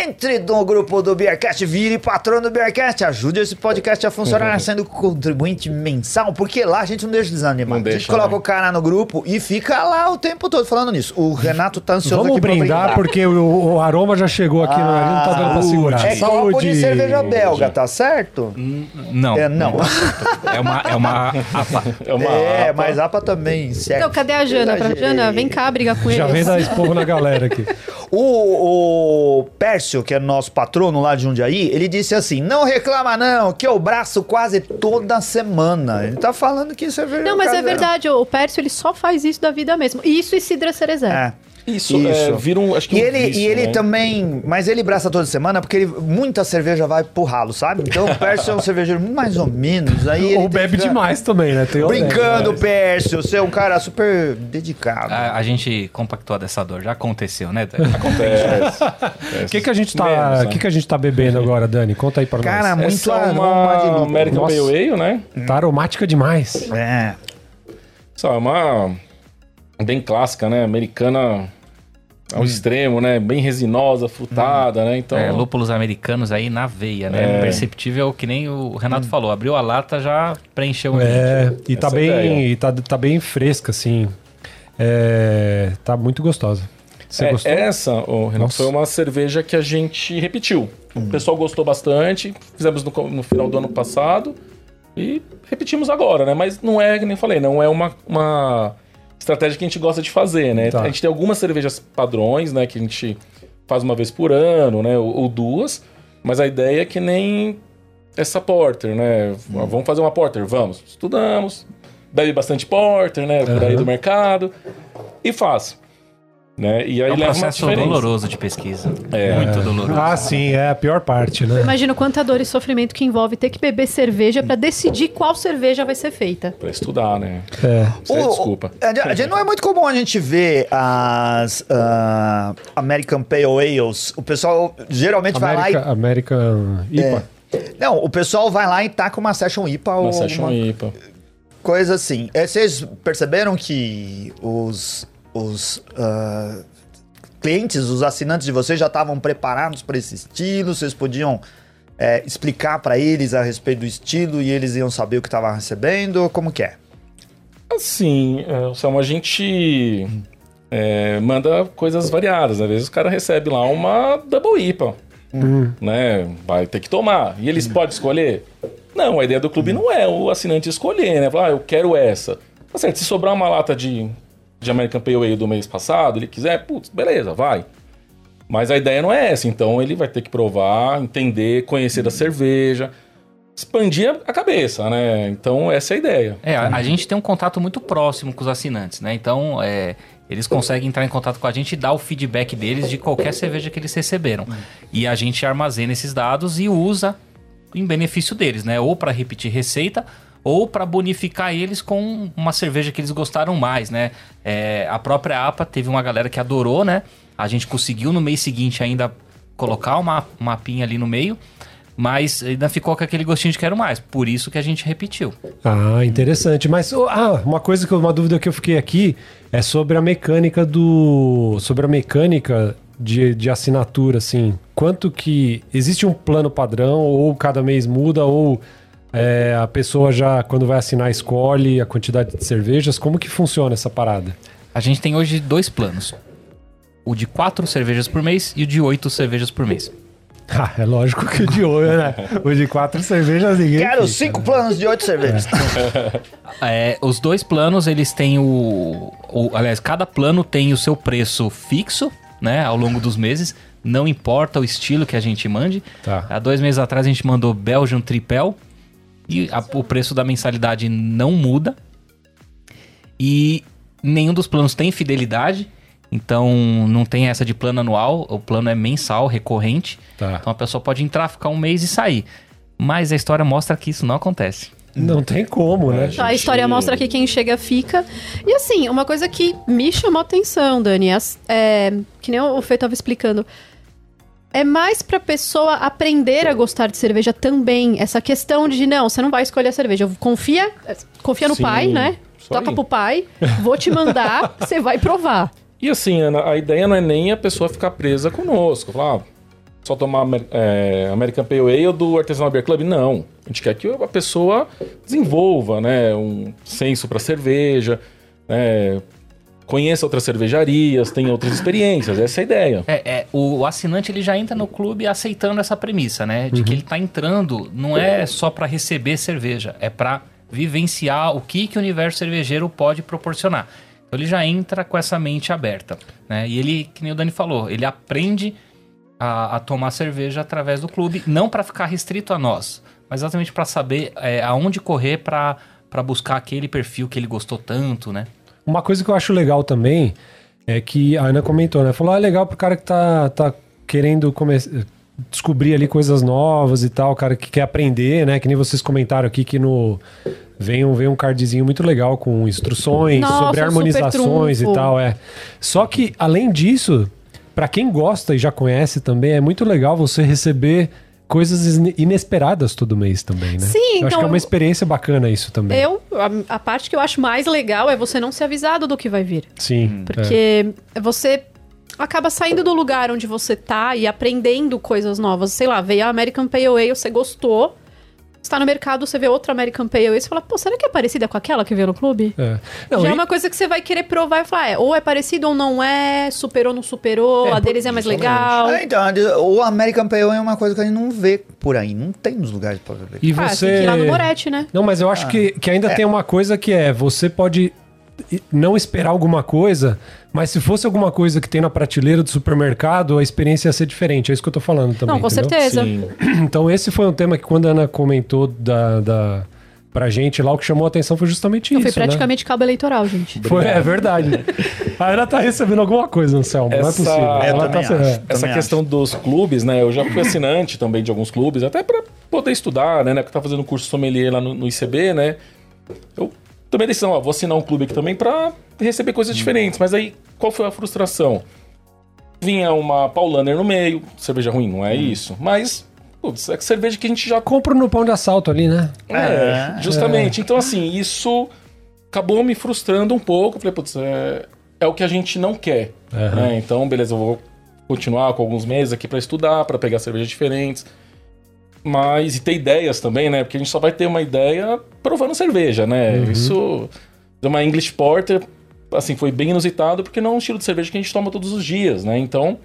Entre no grupo do Beercast, vire patrono do Beercast, ajude esse podcast a funcionar sendo contribuinte mensal, porque lá a gente não deixa desanimar. Não a gente deixa, coloca né? o cara no grupo e fica lá o tempo todo falando nisso. O Renato tá ansioso Vamos aqui pra brindar, porque o, o aroma já chegou aqui no nariz, não tá dando pra segurar. É copo de cerveja belga, tá certo? Não. É, não. É uma. É uma apa. É uma É, APA. mas APA também serve. Então, cadê a Jana? Pra. Jana, vem cá brigar com Já vem dar esporro na galera aqui. [laughs] O, o Pércio, que é nosso patrono lá de Jundiaí, ele disse assim: não reclama não, que eu braço quase toda semana. Ele tá falando que isso é verdade. Não, mas é verdade, o Pércio ele só faz isso da vida mesmo. Isso e Cidra Cerezé. É. Isso, é, vira um. Acho que E um ele, vício, e ele né? também. Mas ele braça toda semana porque ele, muita cerveja vai pro ralo, sabe? Então o Pércio é um cervejeiro mais ou menos. Aí ele Ou bebe que ficar demais também, né? Tem Brincando, Pércio. Você é um cara super dedicado. A, a gente compactou dessa dor. Já aconteceu, né? Dani? Acontece. O que, que a gente tá, Menos, né? que que a gente tá bebendo agora, Dani? Conta aí pra Cara, nós. muito Essa é aroma de uma lúpulo. American Nossa. Pale Ale, né? Tá aromática demais. É. Só é uma bem clássica, né? Americana ao extremo, né? Bem resinosa, frutada, né? Então, É, lúpulos americanos aí na veia, né? É. Perceptível que nem o Renato falou. Abriu a lata, já preencheu o. É, e tá Essa é bem, ideia. e tá, tá bem fresca, assim. É, tá muito gostosa. Você é, gostou? essa, ô, Renato, Nossa. foi uma cerveja que a gente repetiu. O pessoal gostou bastante, fizemos no, no final do ano passado e repetimos agora, né? Mas não é, que nem eu falei, não é uma, uma estratégia que a gente gosta de fazer, né? Tá. A gente tem algumas cervejas padrões, né? Que a gente faz uma vez por ano, né? Ou, ou duas, mas a ideia é que nem essa porter, né? Vamos fazer uma porter? Vamos. Estudamos, bebe bastante porter, né? Por aí do mercado e faz. Né? E aí É um processo doloroso de pesquisa. É. Muito doloroso. Ah, sim, é a pior parte, né? Imagina quanta dor e sofrimento que envolve ter que beber cerveja pra decidir qual cerveja vai ser feita. Pra estudar, né? É. O- desculpa. A gente- a gente não é muito comum a gente ver as ah, American Pale Ales. O pessoal geralmente vai lá América, American IPA. e. Não, o pessoal vai lá e taca uma Session IPA ou Uma Session uma IPA. coisa assim. É, Vocês perceberam que os, os ah, clientes, os assinantes de vocês já estavam preparados para esse estilo? Vocês podiam é, explicar para eles a respeito do estilo e eles iam saber o que estavam recebendo? Como que é? Assim, é, Selma, a gente é, manda coisas variadas. Às vezes o cara recebe lá uma Double IPA. né? Vai ter que tomar. E eles podem escolher? Não, a ideia do clube não é o assinante escolher, né? Falar, ah, eu quero essa. Tá certo, se sobrar uma lata de, de American Ale do mês passado, ele quiser, putz, beleza, vai. Mas a ideia não é essa, então ele vai ter que provar, entender, conhecer da cerveja, expandir a cabeça, né? Então essa é a ideia. É, a, a gente tem um contato muito próximo com os assinantes, né? Então, é, eles conseguem entrar em contato com a gente e dar o feedback deles de qualquer cerveja que eles receberam. E a gente armazena esses dados e usa em benefício deles, né? Ou para repetir receita ou para bonificar eles com uma cerveja que eles gostaram mais, né? É, a própria APA teve uma galera que adorou, né? A gente conseguiu no mês seguinte ainda colocar uma mapinha ali no meio, mas ainda ficou com aquele gostinho de quero mais. Por isso que a gente repetiu. Ah, interessante. Mas oh, ah, uma coisa que uma dúvida que eu fiquei aqui é sobre a mecânica do sobre a mecânica de, de assinatura, assim. Quanto que existe um plano padrão ou cada mês muda ou é, a pessoa já quando vai assinar escolhe a quantidade de cervejas? Como que funciona essa parada? A gente tem hoje dois planos. O de quatro cervejas por mês e o de oito cervejas por mês. [laughs] Ah, é lógico que o de oito, né? O de quatro cervejas ninguém. Quero fica, cinco né? planos de oito cervejas. [laughs] É, os dois planos, eles têm o, o- Aliás, cada plano tem o seu preço fixo, né? Ao longo dos meses. Não importa o estilo que a gente mande. Tá. Há dois meses atrás a gente mandou Belgian Tripel. E a- o preço da mensalidade não muda. E nenhum dos planos tem fidelidade. Então não tem essa de plano anual. O plano é mensal, recorrente. Tá. Então a pessoa pode entrar, ficar um mês e sair. Mas a história mostra que isso não acontece. Não tem como, né? A história mostra que quem chega fica. E assim, uma coisa que me chamou a atenção, Dani, as- é, que nem o Fê estava explicando. É mais pra pessoa aprender a gostar de cerveja também. Essa questão de, não, você não vai escolher a cerveja. Confia, confia no Sim, pai, né? Toca aí. pro pai, vou te mandar, [laughs] você vai provar. E assim, Ana, a ideia não é nem a pessoa ficar presa conosco. Falar, ah, só tomar é, American Pale Ale do Artesanal Beer Club. Não. A gente quer que a pessoa desenvolva né, um senso para cerveja, né, conheça outras cervejarias, tenha outras experiências. Essa é a ideia. É, é, o, assinante ele já entra no clube aceitando essa premissa, né? De que ele tá entrando não é só para receber cerveja, é para vivenciar o que, que o universo cervejeiro pode proporcionar. Então ele já entra com essa mente aberta, né? E ele, que nem o Dani falou, ele aprende a, a tomar cerveja através do clube, não para ficar restrito a nós, mas exatamente para saber é, aonde correr para buscar aquele perfil que ele gostou tanto, né? Uma coisa que eu acho legal também é que a Ana comentou, né? Falou, ah, é legal pro cara que tá, tá querendo descobrir ali coisas novas e tal, o cara que quer aprender, né? Que nem vocês comentaram aqui que no. Vem um, vem um cardzinho muito legal com instruções Nossa, sobre harmonizações e tal, é. Só que, além disso, pra quem gosta e já conhece também, é muito legal você receber coisas ine- inesperadas todo mês também, né? Sim, eu acho então que é uma eu- experiência bacana isso também. Eu, a, a parte que eu acho mais legal é você não ser avisado do que vai vir. Sim. é. Porque você acaba saindo do lugar onde você tá e aprendendo coisas novas. Sei lá, veio a American Pale Ale, você gostou. Está no mercado, você vê outra American Pale Ale, você fala, pô, será que é parecida com aquela que veio no clube? É. Não, Já e- é uma coisa que você vai querer provar e falar, é, ou é parecido ou não é, superou ou não superou, É, a deles é mais legal. É, então, o American Pale Ale é uma coisa que a gente não vê por aí. Não tem nos lugares pra ver. E Ah, você. tem que ir lá no Moretti, né? Não, mas eu acho que, que ainda tem uma coisa que é: você pode não esperar alguma coisa, mas se fosse alguma coisa que tem na prateleira do supermercado, a experiência ia ser diferente. É isso que eu tô falando também. não, com entendeu? certeza. Sim. [clears throat] Então, esse foi um tema que quando a Ana comentou da, da, pra gente lá, o que chamou a atenção foi justamente Eu isso. fui praticamente cabo eleitoral, gente. Né? Foi, é verdade. a Ana tá recebendo alguma coisa, Anselmo. Não é Essa- possível. É, eu Ela tá acho. Essa questão dos clubes, né? Eu já fui assinante também de alguns clubes, até pra poder estudar, né? Porque eu tava fazendo curso sommelier lá no, no ICB, né? Eu tomei a decisão, ó, vou assinar um clube aqui também pra receber coisas diferentes. Mas aí, qual foi a frustração? Vinha uma Paulaner no meio, cerveja ruim, não é isso. Mas, putz, é que cerveja que a gente já Compro no pão de assalto ali, né? é, justamente. Então, assim, isso acabou me frustrando um pouco. Eu falei, putz, é, é o que a gente não quer. né? Então, beleza, eu vou continuar com alguns meses aqui pra estudar, pra pegar cervejas diferentes. Mas, e ter ideias também, né? Porque a gente só vai ter uma ideia provando cerveja, né? Isso, uma English Porter, assim, foi bem inusitado, porque não é um estilo de cerveja que a gente toma todos os dias, né? Então,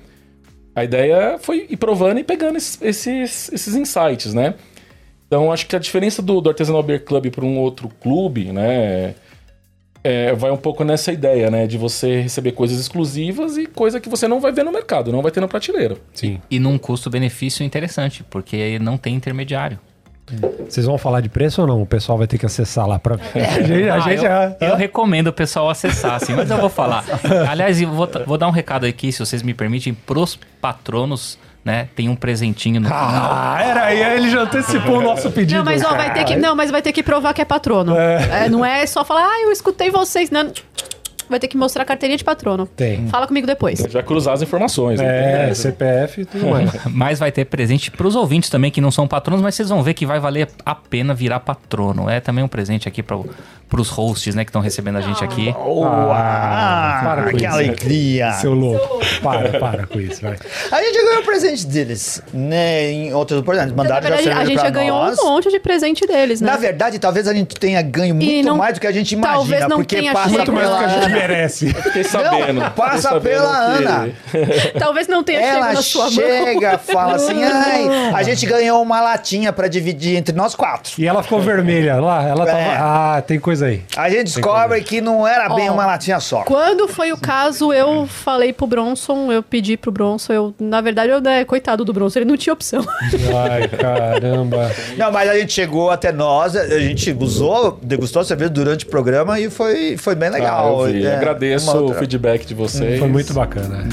A ideia foi ir provando e pegando esses, esses, esses insights, né? Então, acho que a diferença do, do Artesanal Beer Club para um outro clube, né? É, vai um pouco nessa ideia, né? De você receber coisas exclusivas e coisa que você não vai ver no mercado, não vai ter na prateleira. Sim. E num custo-benefício interessante, porque não tem intermediário. Vocês vão falar de preço ou não? O pessoal vai ter que acessar lá pra. [laughs] A gente, a Ah, gente eu, já- eu recomendo o pessoal acessar, assim, mas eu vou falar. [laughs] Aliás, eu vou, vou dar um recado aqui, se vocês me permitem, pros patronos, né? Tem um presentinho no final. Ah, era aí, ele já antecipou o nosso pedido. Não, mas ó, vai ter que, não, mas vai ter que provar que é patrono. É, não é só falar, ah, eu escutei vocês. Não, vai ter que mostrar a carteirinha de patrono. Tem. Fala comigo depois. A gente vai cruzar as informações. É, né? CPF e tudo mais. [laughs] Mas vai ter presente pros ouvintes também, que não são patronos, mas vocês vão ver que vai valer a pena virar patrono. É também um presente aqui para pros hosts, né, que estão recebendo a gente aqui. Uau, para com que isso. alegria. Seu louco. Para, para com isso, vai. A gente ganhou o presente deles, né? Em outras oportunidades. Na Mandaram já verdade, a cerveja gente já ganhou nós. um monte de presente deles, né? Na verdade, talvez a gente tenha ganho muito não- mais do que a gente imagina. talvez não porque tenha passa Muito mais do que a gente merece. Fiquei sabendo. Não, passa sabendo pela que- Ana. [laughs] Talvez não tenha chegado Ela na sua mão. chega, fala assim, [laughs] ai, a gente ganhou uma latinha pra dividir entre nós quatro. E ela ficou vermelha lá. Ela tava. É. Ah, tem coisa aí. A gente descobre que não era bem Ó, uma latinha só. Quando foi o caso, eu falei pro Bronson, eu pedi pro Bronson, eu, na verdade, eu, né, coitado do Bronson, ele não tinha opção. Ai, caramba. [laughs] Não, mas a gente chegou até nós, a gente usou, degustou a cerveja durante o programa e foi, foi bem Ah, legal. eu vi. É, Agradeço o feedback de vocês. Foi muito bacana.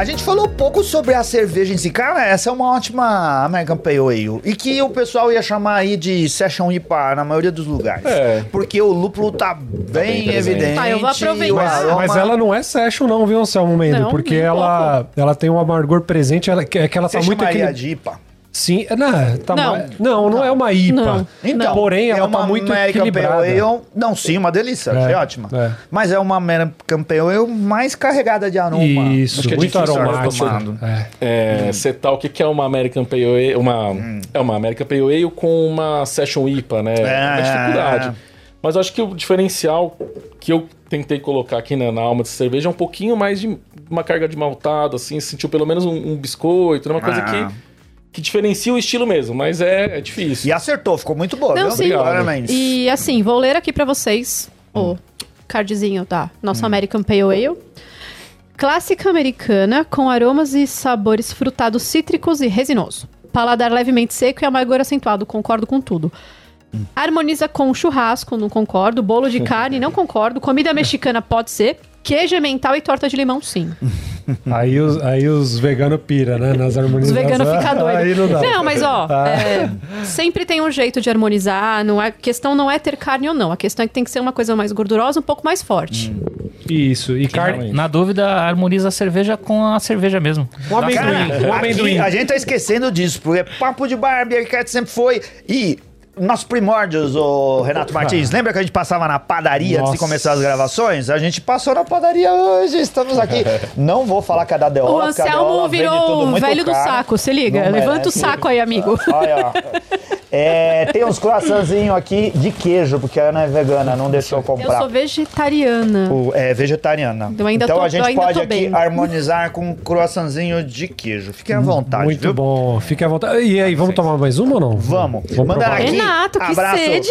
A gente falou um pouco sobre a cerveja em si. Cara, essa é uma ótima American Pale Ale. E que o pessoal ia chamar aí de Session IPA na maioria dos lugares. É. Porque o lúpulo tá bem, bem presente. evidente. Tá, eu vou aproveitar. Mas, aroma- mas ela não é session, não, viu, Anselmo Mendo? Não, porque ela, ela tem um amargor presente, ela, que- é que ela Você tá muito chamaria equilibrada. de IPA? Sim, é, não, tá Não. mais- não, não, é uma IPA. Não. Então, Porém, é ela uma tá muito American equilibrada. Ale. Não, sim, uma delícia. É, achei ótima. é. Mas é uma American Pale Ale mais carregada de aroma. Isso, Acho que é muito difícil, aromático. É. É, setar o que, é uma American Pale Ale, uma, é uma American Pale Ale com uma Session IPA, né? É uma dificuldade. Mas eu acho que o diferencial que eu tentei colocar aqui né, na alma de cerveja é um pouquinho mais de uma carga de maltado, assim, sentiu pelo menos um, um biscoito, né, uma coisa Ah. que, que diferencia o estilo mesmo, mas é, é difícil. E acertou, ficou muito boa, Não, viu? sim. Parabéns. E assim, vou ler aqui pra vocês o cardzinho da nossa American Pale Ale. Clássica americana, com aromas e sabores frutados cítricos e resinoso. Paladar levemente seco e amargor acentuado, concordo com tudo. Harmoniza com churrasco, não concordo. Bolo de [laughs] carne, não concordo. Comida mexicana pode ser. Queijo emmental e torta de limão, sim. [laughs] Aí os, aí os veganos pira, né? Nas Os harmonizações. veganos ficam Aí doidos. não dá. mas ó, Ah. é, sempre tem um jeito de harmonizar. Não é, a questão não é ter carne ou não. A questão é que tem que ser uma coisa mais gordurosa, um pouco mais forte. Isso. E carne. realmente. Na dúvida, harmoniza a cerveja com a cerveja mesmo. Um amendoim. Cara, aqui amendoim. a gente tá esquecendo disso, porque papo de Barbie, a Cat sempre foi. E nossos primórdios, o Renato Martins, lembra que a gente passava na padaria antes de Nossa. começar as gravações? A gente passou na padaria hoje, estamos aqui. [laughs] Não vou falar que é da Deola, O Anselmo virou velho do caro. saco, se liga. Não Levanta o saco aí, amigo. Olha, ó. [laughs] É, tem uns croissantzinhos aqui de queijo, porque a Ana é vegana, não deixou eu Eu comprar. sou vegetariana. O- é vegetariana. Eu ainda então tô- a eu gente ainda pode aqui bem. harmonizar com um croissantzinho de queijo. Fiquem à vontade, Muito viu? bom. Fique à vontade. E aí, vamos tomar mais uma ou não? Vamos. Vamos Manda aqui. Renato, que abraço. sede!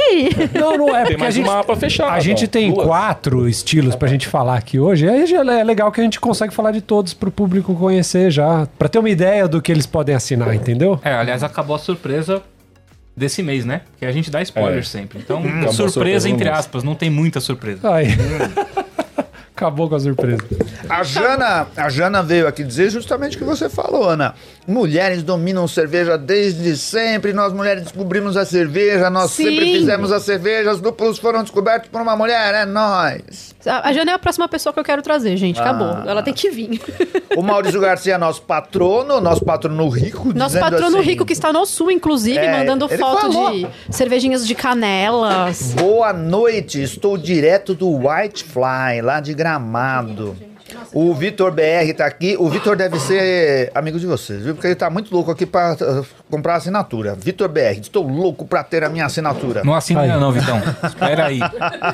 [laughs] Não, não é Tem porque a mais gente, uma pra fechar. a gente tem duas. quatro estilos pra gente falar aqui hoje. Aí já é legal que a gente consegue falar de todos pro público conhecer já. Pra ter uma ideia do que eles podem assinar, entendeu? É, aliás, acabou a surpresa desse mês, né? Que a gente dá spoiler É. sempre. Então, a surpresa, entre aspas, não tem muita surpresa. Aí. [laughs] Acabou com a surpresa. A Jana, a Jana veio aqui dizer justamente o que você falou, Ana. Mulheres dominam cerveja desde sempre. Nós mulheres descobrimos a cerveja, nós Sim. sempre fizemos a cerveja. Os lúpulos foram descobertos por uma mulher, é nós. A Jana é a próxima pessoa que eu quero trazer, gente. Acabou. Ah. Ela tem que vir. [laughs] O Maurício Garcia é nosso patrono, nosso patrono rico. Nosso dizendo patrono assim, rico que está no sul, inclusive, É, mandando foto falou. de cervejinhas de canelas. Boa noite, estou direto do Whitefly, lá de Gramado. O Vitor BR tá aqui. O Vitor deve ser amigo de vocês, viu? Porque ele tá muito louco aqui pra uh, comprar assinatura. Vitor BR, estou louco pra ter a minha assinatura. Não assina Aí. ainda não, Vitão. Espera aí.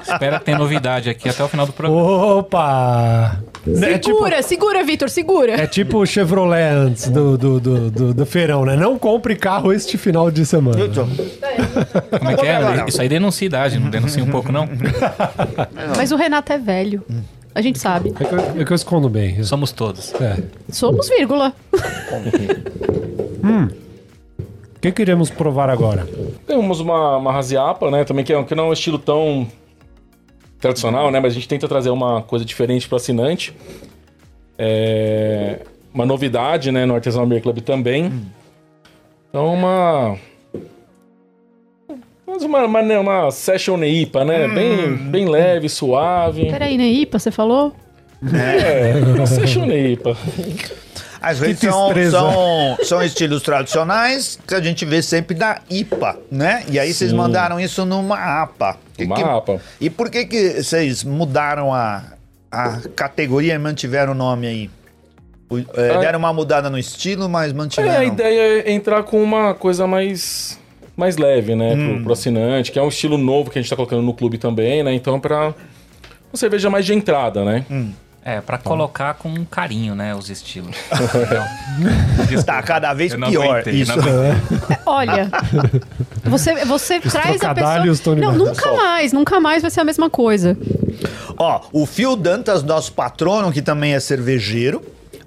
Espera ter novidade aqui até o final do programa. Opa! É tipo, Segura, segura, Vitor, segura. é tipo o Chevrolet antes do, do, do, do, do feirão, né? Não compre carro este final de semana. Vitor, Como é que é? Isso aí denuncia idade, não denuncia um pouco, não? Mas o Renato é velho. A gente sabe. É que eu, é que eu escondo bem. Somos todos. É. Somos vírgula. O que queremos provar agora? Temos uma, uma raziapa, né? Também que, é, que não é um estilo tão tradicional, né? Mas a gente tenta trazer uma coisa diferente para assinante. É uma novidade, né? No Artesanal Beer Club também. Então, uma... mas Uma, uma, né, uma session IPA, né? Bem, bem leve, suave. Peraí, né, Ipa, você falou? É, uma session IPA. Às vezes Que são, são, são estilos tradicionais que a gente vê sempre da IPA, né? E aí vocês Sim. mandaram isso numa APA. Que Uma que- APA. E por que que vocês mudaram a, a categoria e mantiveram o nome aí? É, Ah. deram uma mudada no estilo, mas mantiveram. É, a ideia é entrar com uma coisa mais, mais leve, né? Pro, pro assinante, que é um estilo novo que a gente tá colocando no clube também, né? Então, pra uma cerveja mais de entrada, né? É, pra colocar com carinho, né, os estilos. [laughs] Tá cada vez Eu não pior aguentei, isso. [laughs] [laughs] Olha, você, você traz a pessoa... Tony Não, nunca mais, nunca mais vai ser a mesma coisa. Ó, o Phil Dantas, nosso patrono, que também é cervejeiro,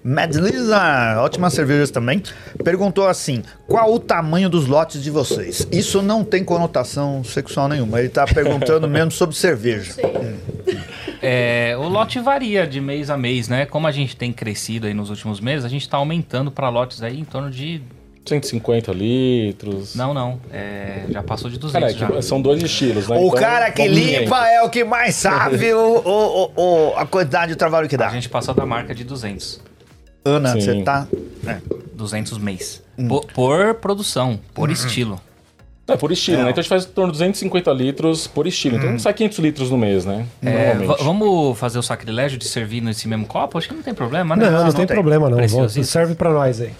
Mad Lisa, ótimas cervejas também, perguntou assim: qual o tamanho dos lotes de vocês? Isso não tem conotação sexual nenhuma. Ele tá perguntando [laughs] mesmo sobre cerveja. É, o lote varia de mês a mês, né? Como a gente tem crescido aí nos últimos meses, a gente tá aumentando pra lotes aí em torno de... 150 litros. Não, não. é, já passou de 200 Cara, é são dois estilos, né? O Então, cara que limpa é o que mais sabe o, o- o- a quantidade de trabalho que A dá. gente passou da marca de 200. Ana, Sim. você tá. É. 200 mês. Por, por produção, por estilo. É, por estilo, né? Então a gente faz em torno de 250 litros por estilo. Então sai 500 litros no mês, né? É, vamos fazer o sacrilégio de servir nesse mesmo copo? Acho que não tem problema, né? Não, não, tem, tem. problema, não. Preciosíssimo. Serve pra nós aí.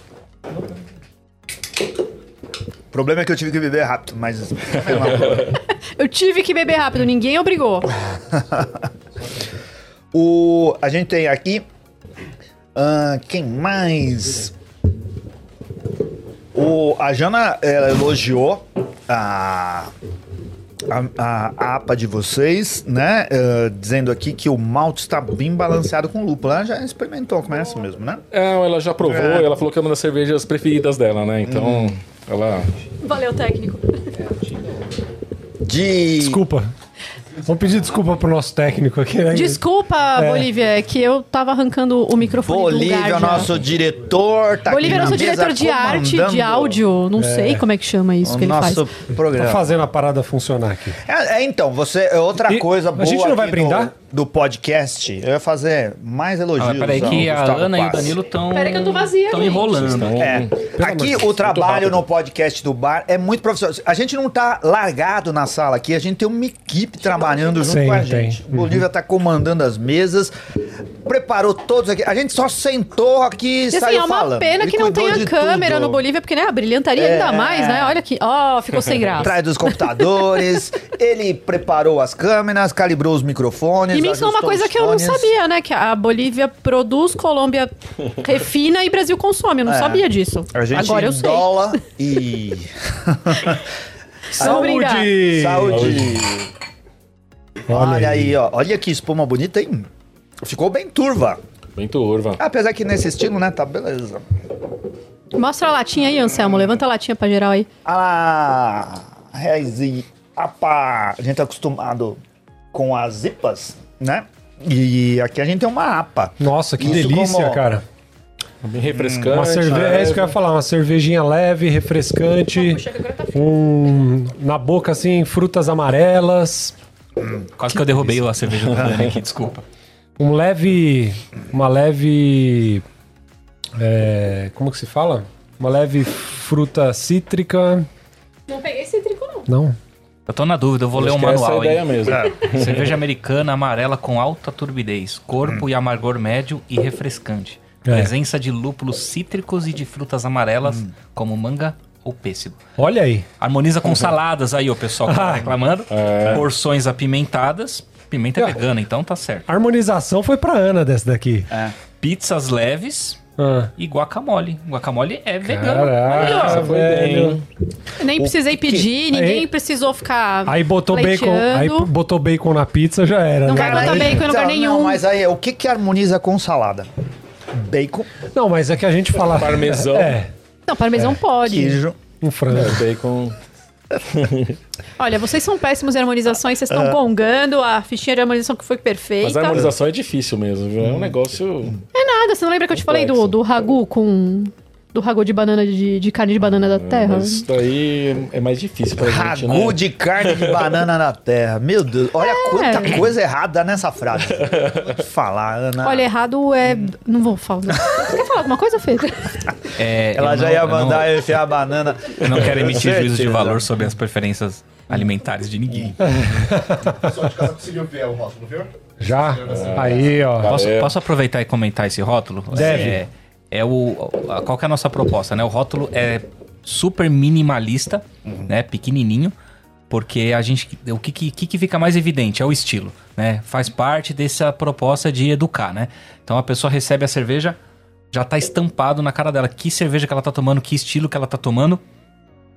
O problema é que eu tive que beber rápido, mas. [laughs] é. Eu tive que beber rápido, ninguém obrigou. [laughs] O, a gente tem aqui. Ah, quem mais? O, a Jana ela elogiou a, a, a- a APA de vocês, né? Ah, dizendo aqui que o malte está bem balanceado com lúpulo. Ela já experimentou, conhece mesmo, né? É, ela já provou É. ela falou que é uma das cervejas preferidas dela, né? Então, ela. Valeu, técnico. De. Desculpa. Vamos pedir desculpa pro nosso técnico aqui, né? Desculpa, Bolívia, é que eu tava arrancando o microfone do Bolívia, lugar o já. nosso diretor, tá Bolívia é nosso mesa diretor de arte, de áudio, não sei como é que chama isso O que ele faz. nosso Tá programa. fazendo a parada funcionar aqui. É, é, então, você. é Outra E coisa a boa. gente não vai brindar? Do, do podcast, eu ia fazer mais elogios. Ah, peraí que a Gustavo Ana e o. Danilo estão Peraí que eu tô vazia, Estão enrolando. É. amor Aqui o trabalho no podcast do bar é muito profissional. A gente não tá largado na sala aqui, a gente tem uma equipe trabalhando junto Sim, com a tem. gente. Uhum. Bolívia tá comandando as mesas, preparou todos aqui. A gente só sentou aqui e assim, saiu é uma falando. pena Ele que não tenha câmera tudo. no Bolívia, porque, né, a brilhantaria É. ainda mais, né? Olha aqui. Ó, ficou sem [laughs] graça. Atrás dos computadores, [laughs] ele preparou as câmeras, calibrou os microfones. E me ensinou uma coisa que eu não sabia, né? Que a Bolívia produz, Colômbia [laughs] refina e Brasil consome. Eu não É. sabia disso. A gente Agora eu sei. [laughs] e. [laughs] Saúde! Saúde! Olha, aí, ó. Olha que espuma bonita, hein? Ficou bem turva. Bem turva. Apesar que nesse estilo, né? Tá beleza. Mostra a latinha aí, Anselmo. Levanta a latinha pra geral aí. Ah, Rezi, apa. A gente tá acostumado com as IPAs, né? E aqui a gente tem uma APA. Nossa, que Isso delícia, como- cara. Bem refrescante. Uma cerve... né? É isso que eu ia falar, uma cervejinha leve, refrescante, um... na boca assim, frutas amarelas, Quase que eu derrubei a cerveja do Dani aqui, desculpa. um leve, uma leve, é, como que se fala? Uma leve fruta cítrica, Não peguei cítrico, não. não? Eu tô na dúvida, eu vou ler Acho um que essa é a manual ideia aí. mesmo. [laughs] Cerveja americana amarela com alta turbidez, corpo e amargor médio e refrescante. É. Presença de lúpulos cítricos e de frutas amarelas, como manga ou pêssego. Olha aí. Harmoniza com saladas aí, o pessoal que tá Ah. reclamando. É. Porções apimentadas. Pimenta é Ah. vegana, então tá certo. A harmonização foi pra Ana dessa daqui. Pizzas leves Ah. e guacamole. Guacamole é vegano. Caraca, Aí, velho. Nem precisei pedir, ninguém precisou ficar. Aí botou bacon, aí botou bacon na pizza, já era. Não né? vai botar bacon em lugar Não, nenhum. Não, mas aí, o que que harmoniza com salada? Bacon, Não, mas é que a gente fala. Parmesão. É, Não, parmesão pode. queijo. um frango. É, bacon. [laughs] Olha, vocês são péssimos em harmonizações, vocês estão gongando a fichinha de harmonização que foi perfeita. Mas a harmonização é difícil mesmo, viu? É um negócio. É nada, você não lembra que eu te falei do, do ragu com. Do ragu de banana de, de carne de banana da terra? Mas isso daí é mais difícil pra gente, Ragu né? de carne de banana na terra. Meu Deus, olha quanta coisa errada nessa frase. Vou te falar, Ana. Olha, errado é. Não vou falar. Você quer falar alguma coisa, Fê? É, Ela já não- ia eu não- mandar eu enfiar a banana. Eu não quero emitir juízo de valor sobre as preferências alimentares de ninguém. [laughs] O pessoal de casa conseguiu ver o rótulo, viu? Já? Aí, ó. Posso, É. posso aproveitar e comentar esse rótulo? Deve. É, é o, qual que é a nossa proposta, né? O rótulo é super minimalista, né? Pequenininho, porque a gente... O que, que, que fica mais evidente é o estilo, né? Faz parte dessa proposta de educar, né? Então a pessoa recebe a cerveja, já tá estampado na cara dela que cerveja que ela tá tomando, que estilo que ela tá tomando.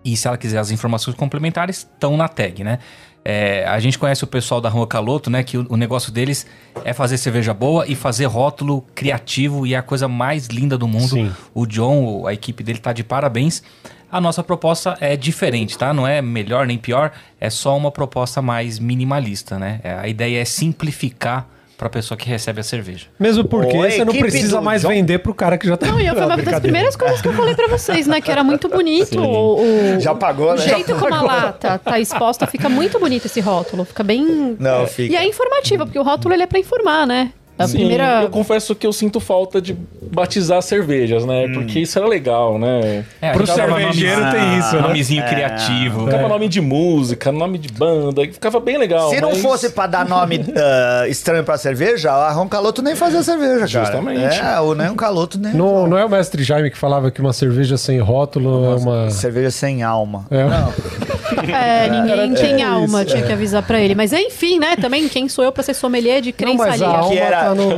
E se ela quiser as informações complementares, estão na tag, né? É, a gente conhece o pessoal da Rua Caloto, né? Que o, o negócio deles é fazer cerveja boa e fazer rótulo criativo e é a coisa mais linda do mundo. Sim. O John, a equipe dele tá de parabéns. A nossa proposta é diferente, tá? Não é melhor nem pior, é só uma proposta mais minimalista, né? É, a ideia é simplificar para a pessoa que recebe a cerveja. Mesmo porque Ô, você não precisa do mais John. vender pro cara que já tá. Não, e [laughs] foi uma das primeiras coisas que eu falei pra vocês, né? Que era muito bonito. O, o- Já pagou, o né? jeito como a lata tá exposta, fica muito bonito esse rótulo. Fica bem. Não, fica. E é informativo, porque o rótulo ele é pra informar, né? A Sim, primeira. eu confesso que eu sinto falta de batizar cervejas, né? Porque isso era legal, né? É, Pro cervejeiro tem isso, né? Nomezinho criativo. Ficava nome de música, nome de banda, ficava bem legal. Se não mas- fosse pra dar nome [laughs] ah, estranho pra cerveja, a Ron Caloto nem fazia cerveja, cara. Justamente. É, o nem um caloto nem. Não, não é o mestre Jaime que falava que uma cerveja sem rótulo é uma. Cerveja sem alma. É. [laughs] [laughs] É, ninguém tem tipo alma, isso, tinha que avisar pra ele. Mas enfim, né? Também, quem sou eu pra ser sommelier de crença alma Que era- tá no.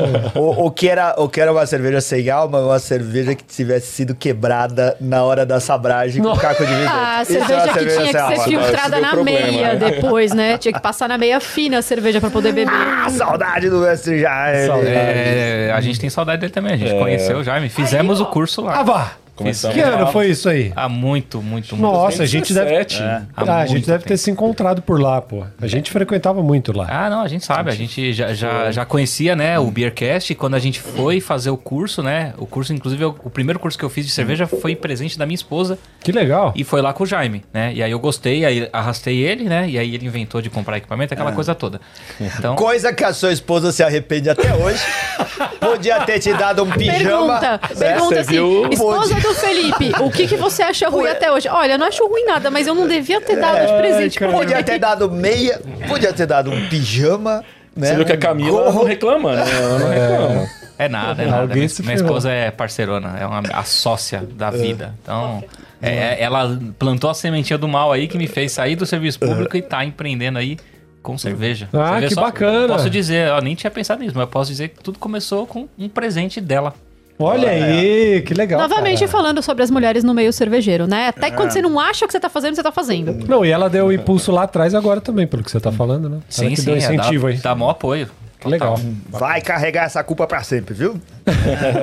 O, o que era, o que era uma cerveja sem alma, uma cerveja que tivesse sido quebrada na hora da sabragem com caco de vidro. Ah, a é cerveja que tinha que ser alma. filtrada Esse na é problema, meia né? depois, né? Tinha que passar na meia fina a cerveja pra poder beber. Ah, saudade do mestre Jaime. Saudade. É, a gente tem saudade dele também. A gente conheceu o Jaime. Fizemos o curso lá. Ah, vá! Começamos Que ano foi isso aí? Há muito, muito, muito Nossa, a gente deve. 2017. Há Ah, a gente deve ter se encontrado por lá, pô. A gente frequentava muito lá. Ah, não, a gente sabe. A gente já, já, já conhecia, né, o Beercast. E quando a gente foi fazer o curso, né? O curso, inclusive, o, primeiro curso que eu fiz de cerveja foi presente da minha esposa. Que legal. E foi lá com o Jaime, né? E aí eu gostei, aí arrastei ele, né? E aí ele inventou de comprar equipamento, aquela coisa toda. Então, Coisa que a sua esposa se arrepende até hoje. [laughs] Podia ter te dado um pijama. Pergunta, né? pergunta Você assim, viu? esposa do Felipe, o que, que você acha ruim até hoje? Olha, eu não acho ruim nada, mas eu não devia ter dado de presente pra Podia ter dado meia, podia ter dado um pijama. Né? Você viu que a Camila não reclama, né? Ela não reclama. é nada, é nada. Alguém Minha, minha esposa é parceirona, é uma, a sócia da vida. Então, é, ela plantou a sementinha do mal aí que me fez sair do serviço público e tá empreendendo aí com cerveja. Ah, que bacana. Posso dizer, eu nem tinha pensado nisso, mas eu posso dizer que tudo começou com um presente dela. Olha aí, que legal. Novamente cara. falando sobre as mulheres no meio cervejeiro, né? Até quando você não acha o que você tá fazendo, você tá fazendo. Não, e ela deu o impulso lá atrás agora também, pelo que você tá falando, né? Sim, ela que sim, deu é, incentivo dá, aí. dá maior apoio. Que legal. Vai carregar essa culpa pra sempre, viu?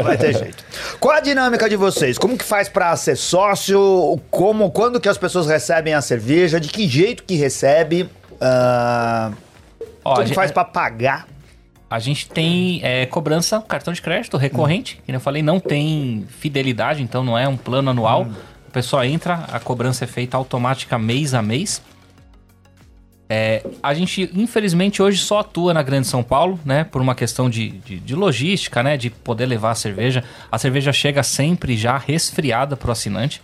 Vai ter jeito. Qual a dinâmica de vocês? Como que faz pra ser sócio? Como, quando que as pessoas recebem a cerveja? De que jeito que recebe? Ah, Ó, a como gente- faz pra pagar? A gente tem é, cobrança, cartão de crédito recorrente, que eu falei, não tem fidelidade, então não é um plano anual. A pessoa entra, a cobrança é feita automática mês a mês. É, a gente, infelizmente, hoje só atua na Grande São Paulo, né? Por uma questão de, de, de logística, né? De poder levar a cerveja. A cerveja chega sempre já resfriada pro assinante.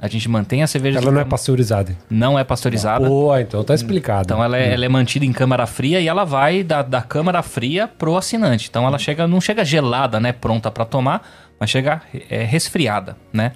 A gente mantém a cerveja... Ela não é pasteurizada. não é pasteurizada. Boa, então tá explicado. Então ela é, ela é mantida em câmara fria e ela vai da, da câmara fria pro assinante. Então ela chega, não chega gelada, né? Pronta para tomar, mas chega é, resfriada, né?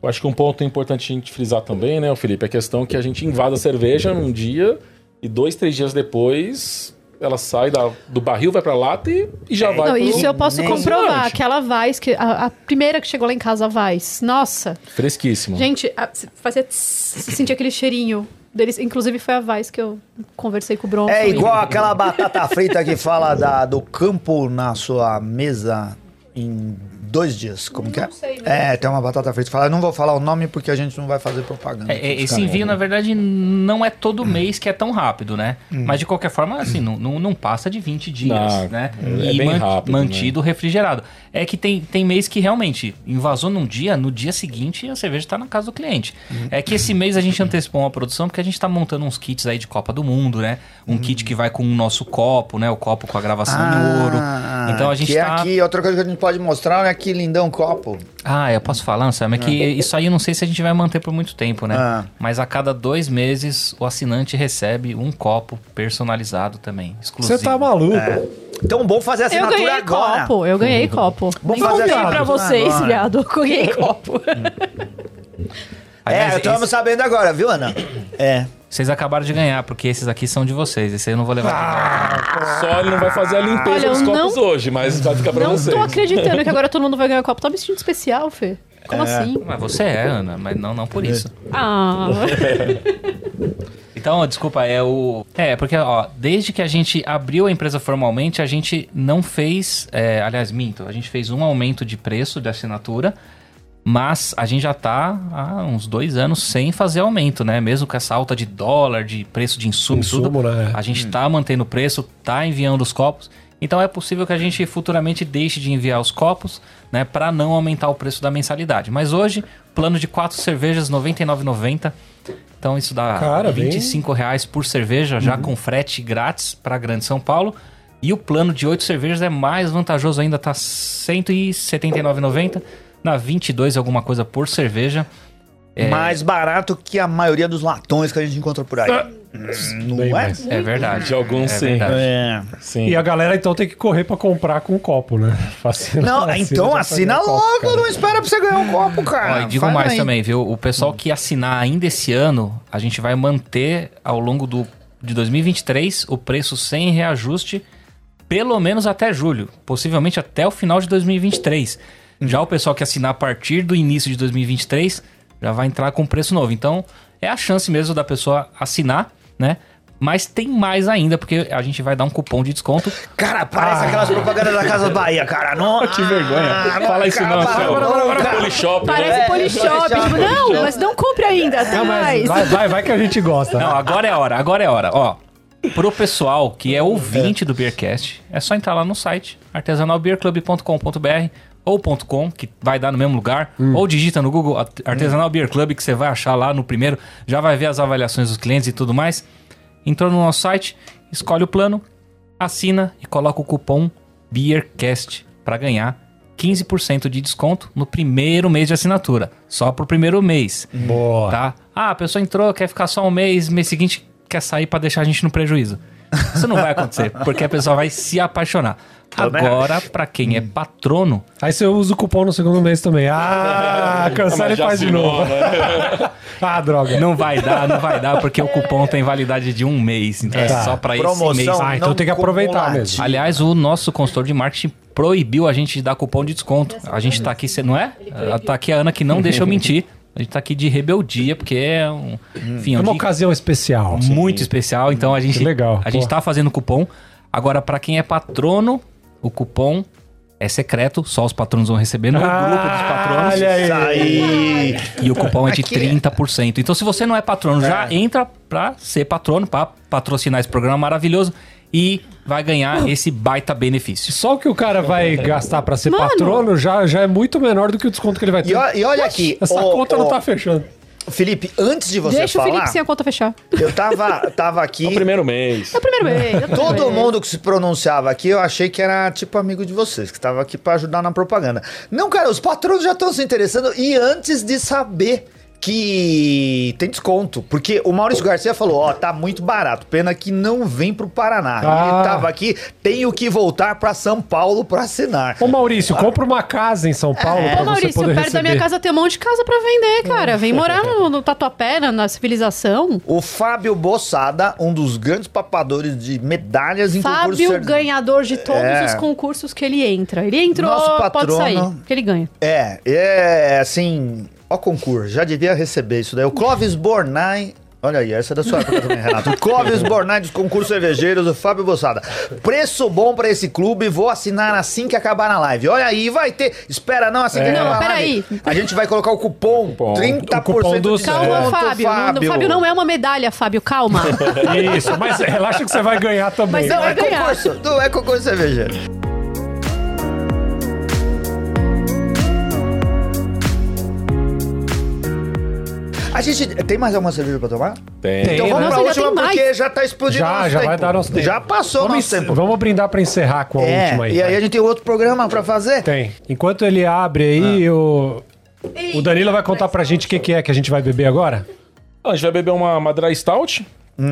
Eu acho que um ponto importante a gente frisar também, né, Felipe, é a questão que a gente invada a cerveja num dia e dois, três dias depois ela sai da- do barril, vai pra lata e, e já vai Não, pro isso eu posso comprovar. assinante. Aquela Vaz, que, a, a primeira que chegou lá em casa, a Vaz. Nossa, Fresquíssimo. gente, a, fazia sentia aquele cheirinho deles. Inclusive foi a Vaz que eu conversei com o Bronson. É e- igual aquela batata frita que fala da, do campo na sua mesa em dois dias. Como que é? Não sei, né? É, tem uma batata frita. Fala, eu não vou falar o nome porque a gente não vai fazer propaganda. É, esse envio, na verdade, não é todo mês que é tão rápido, né? Mas de qualquer forma, assim, não, não, não passa de 20 dias, Não, né? é bem rápido, mantido refrigerado. É que tem, tem mês que realmente invasou num dia, no dia seguinte a cerveja está na casa do cliente. É que esse mês a gente antecipou uma produção porque a gente está montando uns kits aí de Copa do Mundo, né? Um kit que vai com o nosso copo, né? O copo com a gravação em ouro. Então a gente que é tá... aqui, outra coisa que a gente pode mostrar é que lindão copo. Ah, eu posso falar, Sam, é que isso aí eu não sei se a gente vai manter por muito tempo, né? Ah. Mas a cada dois meses o assinante recebe um copo personalizado também, exclusivo. Você tá maluco. Então, bom fazer a Eu assinatura ganhei agora. copo, eu ganhei copo. Nem fazer contei pra vocês, viado. Eu ganhei copo. É, estamos esse- sabendo agora, viu, Ana? É. Vocês acabaram de ganhar, porque esses aqui são de vocês. Esse aí eu não vou levar. Ah, Só ele não vai fazer a limpeza Olha, dos copos não- hoje, mas vai ficar pra Não vocês. tô acreditando que agora todo mundo vai ganhar copo. Tá me sentindo especial, Fê. Como assim? Mas você é, Ana, mas não, não por isso. Ah, [laughs] Então, desculpa, é o. É, porque, ó, desde que a gente abriu a empresa formalmente, a gente não fez. é, aliás, minto, a gente fez um aumento de preço de assinatura, mas a gente já tá há uns dois anos sem fazer aumento, né? Mesmo com essa alta de dólar, de preço de insumos, Insumo, tudo. né? A gente tá mantendo o preço, tá enviando os copos. Então é possível que a gente futuramente deixe de enviar os copos, né, para não aumentar o preço da mensalidade. Mas hoje, plano de quatro cervejas, R$ 99,90. Então isso dá Cara, R$ bem- 25 reais por cerveja, já com frete grátis para Grande São Paulo. E o plano de oito cervejas é mais vantajoso ainda, tá R$ 179,90. Na 22 alguma coisa por cerveja. É, Mais barato que a maioria dos latões que a gente encontra por aí. Hum, não Bem é? mais. é verdade. De alguns, é sim. verdade. É. Sim. E a galera então tem que correr pra comprar com copo, né? [laughs] Fascina- Não, fascina então assina ganhar copo, logo, cara. não espera pra você ganhar um copo, cara. Ó, e digo Faz mais aí. também, viu? O pessoal que assinar ainda esse ano, a gente vai manter ao longo do, de 2023 o preço sem reajuste, pelo menos até julho, possivelmente até o final de 2023. Já o pessoal que assinar a partir do início de 2023 já vai entrar com preço novo. Então é a chance mesmo da pessoa assinar, né? Mas tem mais ainda, porque a gente vai dar um cupom de desconto. Cara, parece aquelas propagandas da Casa Bahia, cara. Não, [laughs] Que vergonha. Ah, Fala isso não, cara. Polishop. parece né? polishop. Tipo, não, mas não compre ainda, tem Não, mais. vai, vai, vai que a gente gosta. Não, agora é a hora, agora é a hora. Ó, pro pessoal que é ouvinte do Beercast, é só entrar lá no site artesanalbeerclub.com.br ou .com, que vai dar no mesmo lugar, ou digita no Google Art- Artesanal Beer Club, que você vai achar lá no primeiro, já vai ver as avaliações dos clientes e tudo mais. Entrou no nosso site, escolhe o plano, assina e coloca o cupom BeerCast para ganhar 15% de desconto no primeiro mês de assinatura. Só pro primeiro mês Boa. tá? Ah, a pessoa entrou, quer ficar só um mês, mês seguinte quer sair pra deixar a gente no prejuízo. Isso não vai acontecer, [laughs] porque a pessoa vai se apaixonar. Também Agora, pra quem é patrono, Aí você usa o cupom no segundo mês também. Ah, [laughs] cancela e faz de novo. né? [laughs] Ah, droga. não vai dar, não vai dar, porque o cupom tem validade de um mês. Então é, Tá. só pra esse Promoção. mês. Ah, então tem que aproveitar mesmo. Aliás, o nosso consultor de marketing proibiu a gente de dar cupom de desconto. A gente tá aqui, não é? Tá aqui a Ana que não deixa eu mentir. A gente tá aqui de rebeldia, porque é um. Enfim, é É um uma ocasião especial. muito especial. Então a gente, Que legal, a gente tá fazendo cupom. Agora, pra quem é patrono, o cupom é secreto, só os patronos vão receber no grupo dos patronos. Olha aí. Isso aí. E o cupom é de Aqui- 30%. Então, se você não é patrono, já entra pra ser patrono, pra patrocinar esse programa maravilhoso e vai ganhar esse baita benefício. Só o que o cara vai gastar pra ser Mano. patrono já, já é muito menor do que o desconto que ele vai ter. E, e olha aqui. Essa conta não tá fechando. Felipe, antes de você Deixa o falar, Felipe sem a conta fechar. eu tava, tava [laughs] aqui. É o primeiro mês. É o primeiro mês. é o [laughs] primeiro Todo mês. mundo que se pronunciava aqui, eu achei que era tipo amigo de vocês, que estava aqui para ajudar na propaganda. Não, cara, os patrões já estão se interessando e antes de saber que tem desconto, porque o Maurício Garcia falou, ó, tá muito barato, pena que não vem pro Paraná. Ah. Ele tava aqui, tenho que voltar para São Paulo para assinar. Ô Maurício, compra uma casa em São Paulo É. pra Ô, você Maurício, poder perto receber. da minha casa tem um monte de casa pra vender, cara. Vem morar no, no Tatuapé, na, na civilização. O Fábio Bossada, um dos grandes papadores de medalhas em concursos Fábio, ser- ganhador de todos É. os concursos que ele entra. Ele entrou, Nosso pode patrono. sair, que ele ganha. É, é assim, ó concurso, já devia receber isso daí. O Clóvis Bornai, olha aí, essa é da sua época também, Renato. O Clóvis Bornai dos concursos cervejeiros, o Fábio Bossada. Preço bom pra esse clube, vou assinar assim que acabar na live. Olha aí, vai ter, espera não, assim que É. acabar Não, peraí. live. A gente vai colocar o cupom, Cupom. 30% O cupom do de Calma, desconto, Fábio. Não, Fábio não é uma medalha, Fábio, calma. [laughs] Isso, mas relaxa que você vai ganhar também. Mas não é ganhar. concurso, não é concurso cervejeiro. A gente tem mais alguma cerveja pra tomar? Tem. Então vamos Nossa, pra última tem mais. porque já tá explodindo Já, nosso já tempo. vai dar nosso tempo. Já passou vamos, nosso tempo. vamos brindar pra encerrar com a É, última aí. e aí vai. a gente tem outro programa pra fazer. Tem. Enquanto ele abre aí, o, o Danilo vai contar pra gente o que, que é que a gente vai beber agora? Ah, A gente vai beber uma, uma Dry Stout,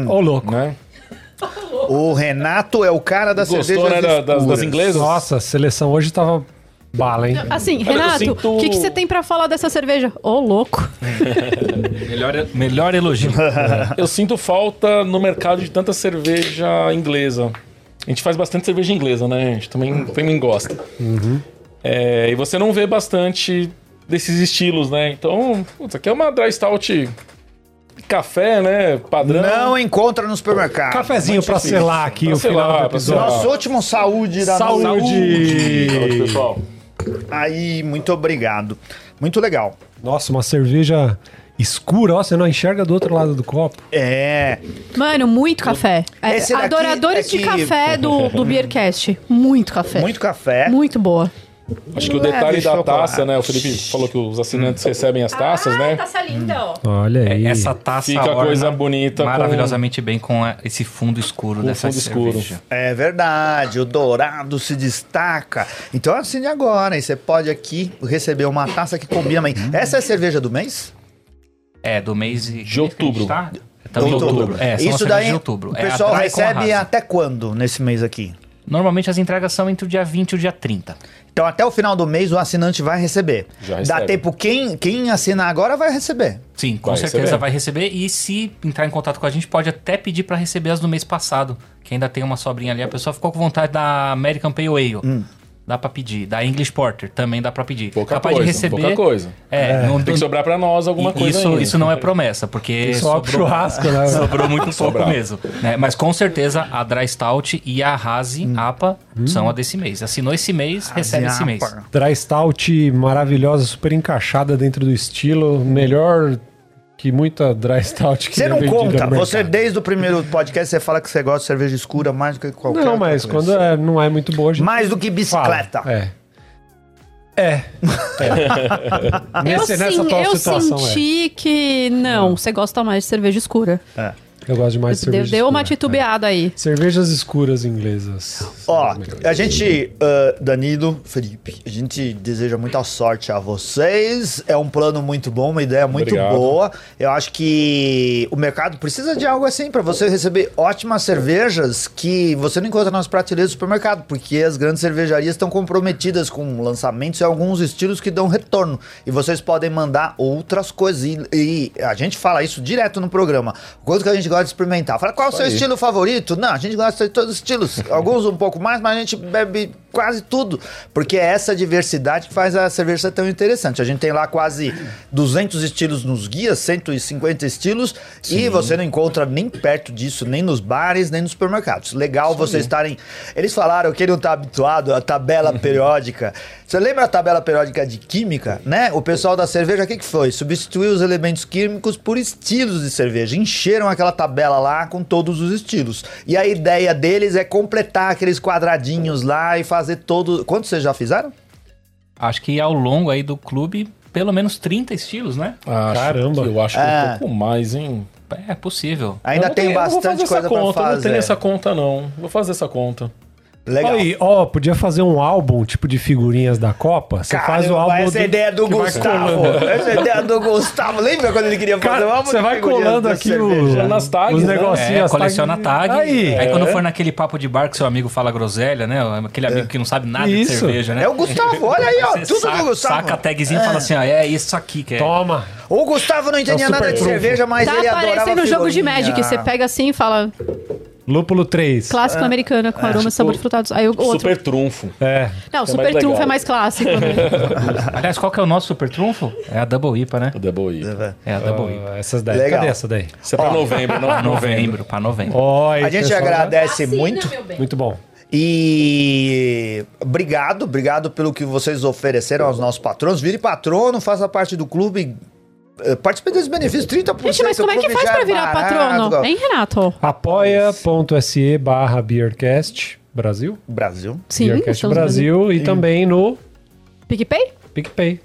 Ô, louco. né? O Renato é o cara da Gostou, cerveja né, da- das, das inglesas? Nossa, a seleção hoje tava bala, hein? Assim, Olha, Renato, o sinto- que, que você tem pra falar dessa cerveja? Ô, louco. [laughs] Melhor, melhor elogio. [laughs] Eu sinto falta no mercado de tanta cerveja inglesa. A gente faz bastante cerveja inglesa, né? A gente também, também gosta. É, e você não vê bastante desses estilos, né? Então, putz, aqui é uma dry stout café, né? Padrão. Não encontra no supermercado. Cafezinho pra difícil. selar aqui Pra o final selar, do pra episódio. Nosso último saúde da Saúde. noite. Saúde, pessoal. Aí, muito obrigado. Muito legal. Nossa, uma cerveja escura, ó, você não enxerga do outro lado do copo. É. Mano, muito café. É, Esse daqui adoradores é de que- café do, do [laughs] Beercast. Muito café. Muito café. Muito boa. Acho que o Leve detalhe da chocolate. taça, né? O Felipe falou que os assinantes recebem as taças, né? taça linda, ó. Olha aí. Essa taça Fica orna coisa bonita com- maravilhosamente bem com esse fundo escuro dessa fundo escuro. cerveja. É verdade, o dourado se destaca. Então assine agora, e você pode aqui receber uma taça que combina bem. Essa é a cerveja do mês? É, do mês de, De outubro. Tá? Estamos em outubro. É, são as Isso daí de outubro. o É pessoal com recebe até quando nesse mês aqui? Normalmente as entregas são entre o dia 20 e o dia 30. Então até o final do mês o assinante vai receber. Já Dá recebe. tempo, quem, quem assinar agora vai receber. Sim, com Vai certeza receber. vai receber. E se entrar em contato com a gente, pode até pedir pra receber as do mês passado. Que ainda tem uma sobrinha ali. A pessoa ficou com vontade da American Pale Ale. Hum. Dá pra pedir. Da English Porter também dá pra pedir. Pouca Capaz coisa, de receber. pouca coisa. É, não Tem que sobrar pra nós alguma e- coisa isso, ainda. isso não é promessa, porque Só pro churrasco, né? [laughs] sobrou muito pouco Sobrar. mesmo. né? Mas com certeza a Dry Stout e a Hazy Hum. APA são a desse mês. Assinou esse mês, recebe esse mês. Dry Stout maravilhosa, super encaixada dentro do estilo. Melhor que muita Dry Stout que Você é não conta. Você, desde o primeiro podcast, você fala que você gosta de cerveja escura mais do que qualquer Não, mas coisa. quando é- não é muito boa, a gente Mais do que bicicleta. fala. É. É. é. Nesse- eu nessa sim, eu situação, senti que não, você gosta mais de cerveja escura. é. Eu gosto demais de Deu, cerveja deu uma escura, titubeada aí. é. Cervejas escuras inglesas. Ó, a gente, ah, Danilo, Felipe, a gente deseja muita sorte a vocês. É um plano muito bom, uma ideia muito Obrigado. boa. Eu acho que o mercado precisa de algo assim para você receber ótimas cervejas que você não encontra nas prateleiras do supermercado, porque as grandes cervejarias estão comprometidas com lançamentos e alguns estilos que dão retorno. E vocês podem mandar outras coisas. E, e a gente fala isso direto no programa. Quanto que a gente gosta de experimentar. Fala, qual é o seu aí. estilo favorito? Não, a gente gosta de todos os estilos. [laughs] Alguns um pouco mais, mas a gente bebe quase tudo. Porque é essa diversidade que faz a cerveja ser tão interessante. A gente tem lá quase 200 estilos nos guias, 150 estilos. E você não encontra nem perto disso, nem nos bares, nem nos supermercados. Legal vocês estarem... Eles falaram que ele não está habituado à tabela [laughs] periódica. Você lembra a tabela periódica de química, né? O pessoal da cerveja, o que, que foi? Substituiu os elementos químicos por estilos de cerveja. Encheram aquela tabela lá com todos os estilos. E a ideia deles é completar aqueles quadradinhos lá e fazer todo. Quantos vocês já fizeram? Acho que ao longo aí do clube, pelo menos 30 estilos, né? Acho Caramba. Eu acho que É. um pouco mais, hein? É possível. Ainda tem bastante fazer coisa essa pra conta, Eu não fazer. tenho essa conta, não. Vou fazer essa conta. Legal. Aí, ó, podia fazer um álbum, tipo de figurinhas da Copa. Você faz o álbum. essa é do- ideia do Gustavo. Essa é a ideia do Gustavo. Lembra quando ele queria fazer Cara, um álbum você vai colando aqui o, Nas tags, os né? negocinhos. É, coleciona tag. Aí, Aí, quando É. for naquele papo de bar que seu amigo fala groselha, né? Aquele amigo que não sabe nada Isso. de cerveja, né? É o Gustavo, olha aí, ó. Você Tudo saca, do Gustavo. saca a tagzinha e fala assim, ó, é isso aqui que é. Toma. O Gustavo não entendia É o nada de trunfo. cerveja, mas Tá ele adorava parecendo jogo de. Magic. Você pega assim e fala Lúpulo 3. clássico americana com aroma e sabor de frutados. Aí o outro. Super trunfo. É. Não, é super mais trunfo legal. é mais clássico, né? [laughs] Aliás, qual que é o nosso super trunfo? É a Double IPA, né? O Double I. É a Double IPA. Ah, essas daí. Legal. Cadê essa daí? Isso é pra novembro, não? Pra novembro. novembro, pra novembro. Aí, A gente pessoal, agradece muito. Muito bom. E obrigado, obrigado pelo que vocês ofereceram aos nossos patronos. Vire patrono, faça parte do clube. Eh, Participe dos benefícios, 30%. Gente, mas como é que faz pra virar barato. patrono? Hein, Renato? apoia.se barra Beercast Brasil. Brasil. Sim, Beercast Brasil. E também no PicPay? PicPay.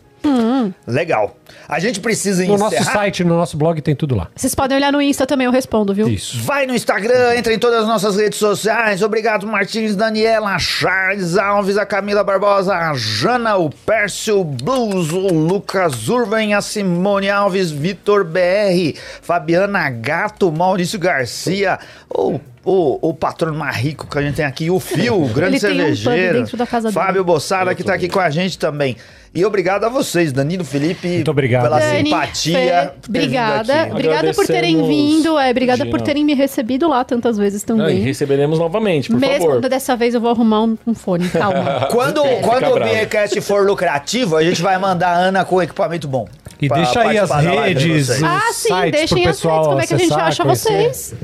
Legal. A gente precisa No encerrar. nosso site, no nosso blog, tem tudo lá. Vocês podem olhar no Insta também, eu respondo, viu? Isso. Vai no Instagram, entra em todas as nossas redes sociais. Obrigado, Martins, Daniela, Charles Alves, a Camila Barbosa, a Jana, o Pércio Blues, o Lucas Urban, a Simone Alves, Vitor BR, Fabiana Gato, Maurício Garcia, o, o, o patrono mais rico que a gente tem aqui, o Fio, o [laughs] grande Ele tem um pub cervejeiro. dentro da casa dele. Fábio Bossada, que tá aqui com a gente também. E obrigado a vocês, Danilo Felipe, Muito obrigado. pela Dani, simpatia. Por vindo obrigada. Obrigada por terem vindo. É, obrigada por Gina. terem me recebido lá tantas vezes Ah, e também. receberemos novamente, por Mesmo favor. dessa vez eu vou arrumar um, um fone. Calma. [laughs] Quando, É. quando o. Beercast for lucrativo, a gente vai mandar a Ana com equipamento bom. E pra deixa aí as redes, vocês. os ah, sim, sites deixem pro as redes. pessoal Como é que a gente acha conhecer. vocês?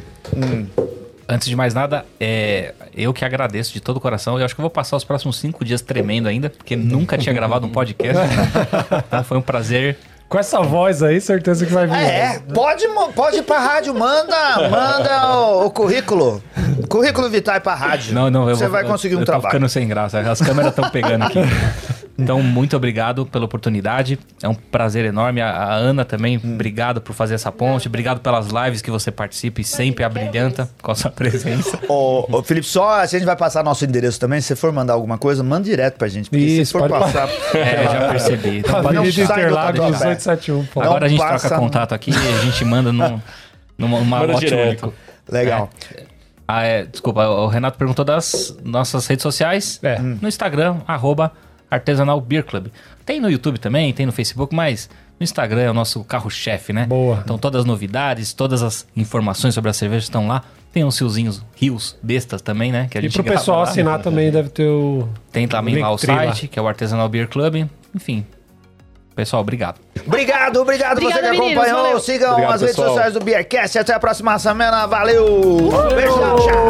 Antes de mais nada, é, eu que agradeço de todo o coração. Eu acho que eu vou passar os próximos cinco dias tremendo ainda, porque nunca tinha gravado um podcast. [laughs] então foi um prazer. Com essa voz aí, certeza que vai vir. É, pode, mo- pode ir pra rádio, manda, manda o, o currículo. Currículo Vitae pra rádio. Não, não, eu Você vou- vai conseguir um eu tô trabalho. ficando sem graça. As câmeras estão pegando aqui. [laughs] Então, muito obrigado pela oportunidade. É um prazer enorme. A, a Ana também, Hum. obrigado por fazer essa ponte. Obrigado pelas lives que você participa e sempre abrilhanta com a sua presença. [laughs] Ô, ô, Felipe, só se a gente vai passar nosso endereço também, se você for mandar alguma coisa, manda direto pra gente. Porque Isso, se for pode passar. É, já percebi. [laughs] Então, pode não Interlagos Tatuapé. 1871. pô. Não Agora a gente passa troca no- contato aqui e a gente manda num, [laughs] numa, numa Manda lote direto. único. Legal. Ah, é, desculpa, o Renato perguntou das nossas redes sociais. É. No Instagram, arroba Artesanal Beer Club. Tem no YouTube também, tem no Facebook, mas no Instagram é o nosso carro-chefe, né? Boa. Então todas as novidades, todas as informações sobre a cerveja estão lá. Tem uns riozinhos, rios, bestas também, né? Que a E gente pro grava pessoal lá. assinar também deve ter o. Tem também lá o lá. site, que é o Artesanal Beer Club. Enfim, pessoal, obrigado. Obrigado, obrigado você Obrigada, que meninos, acompanhou. valeu. Sigam Obrigado, as redes pessoal. sociais do Beercast. Até a próxima semana. Valeu! Beijão, tchau!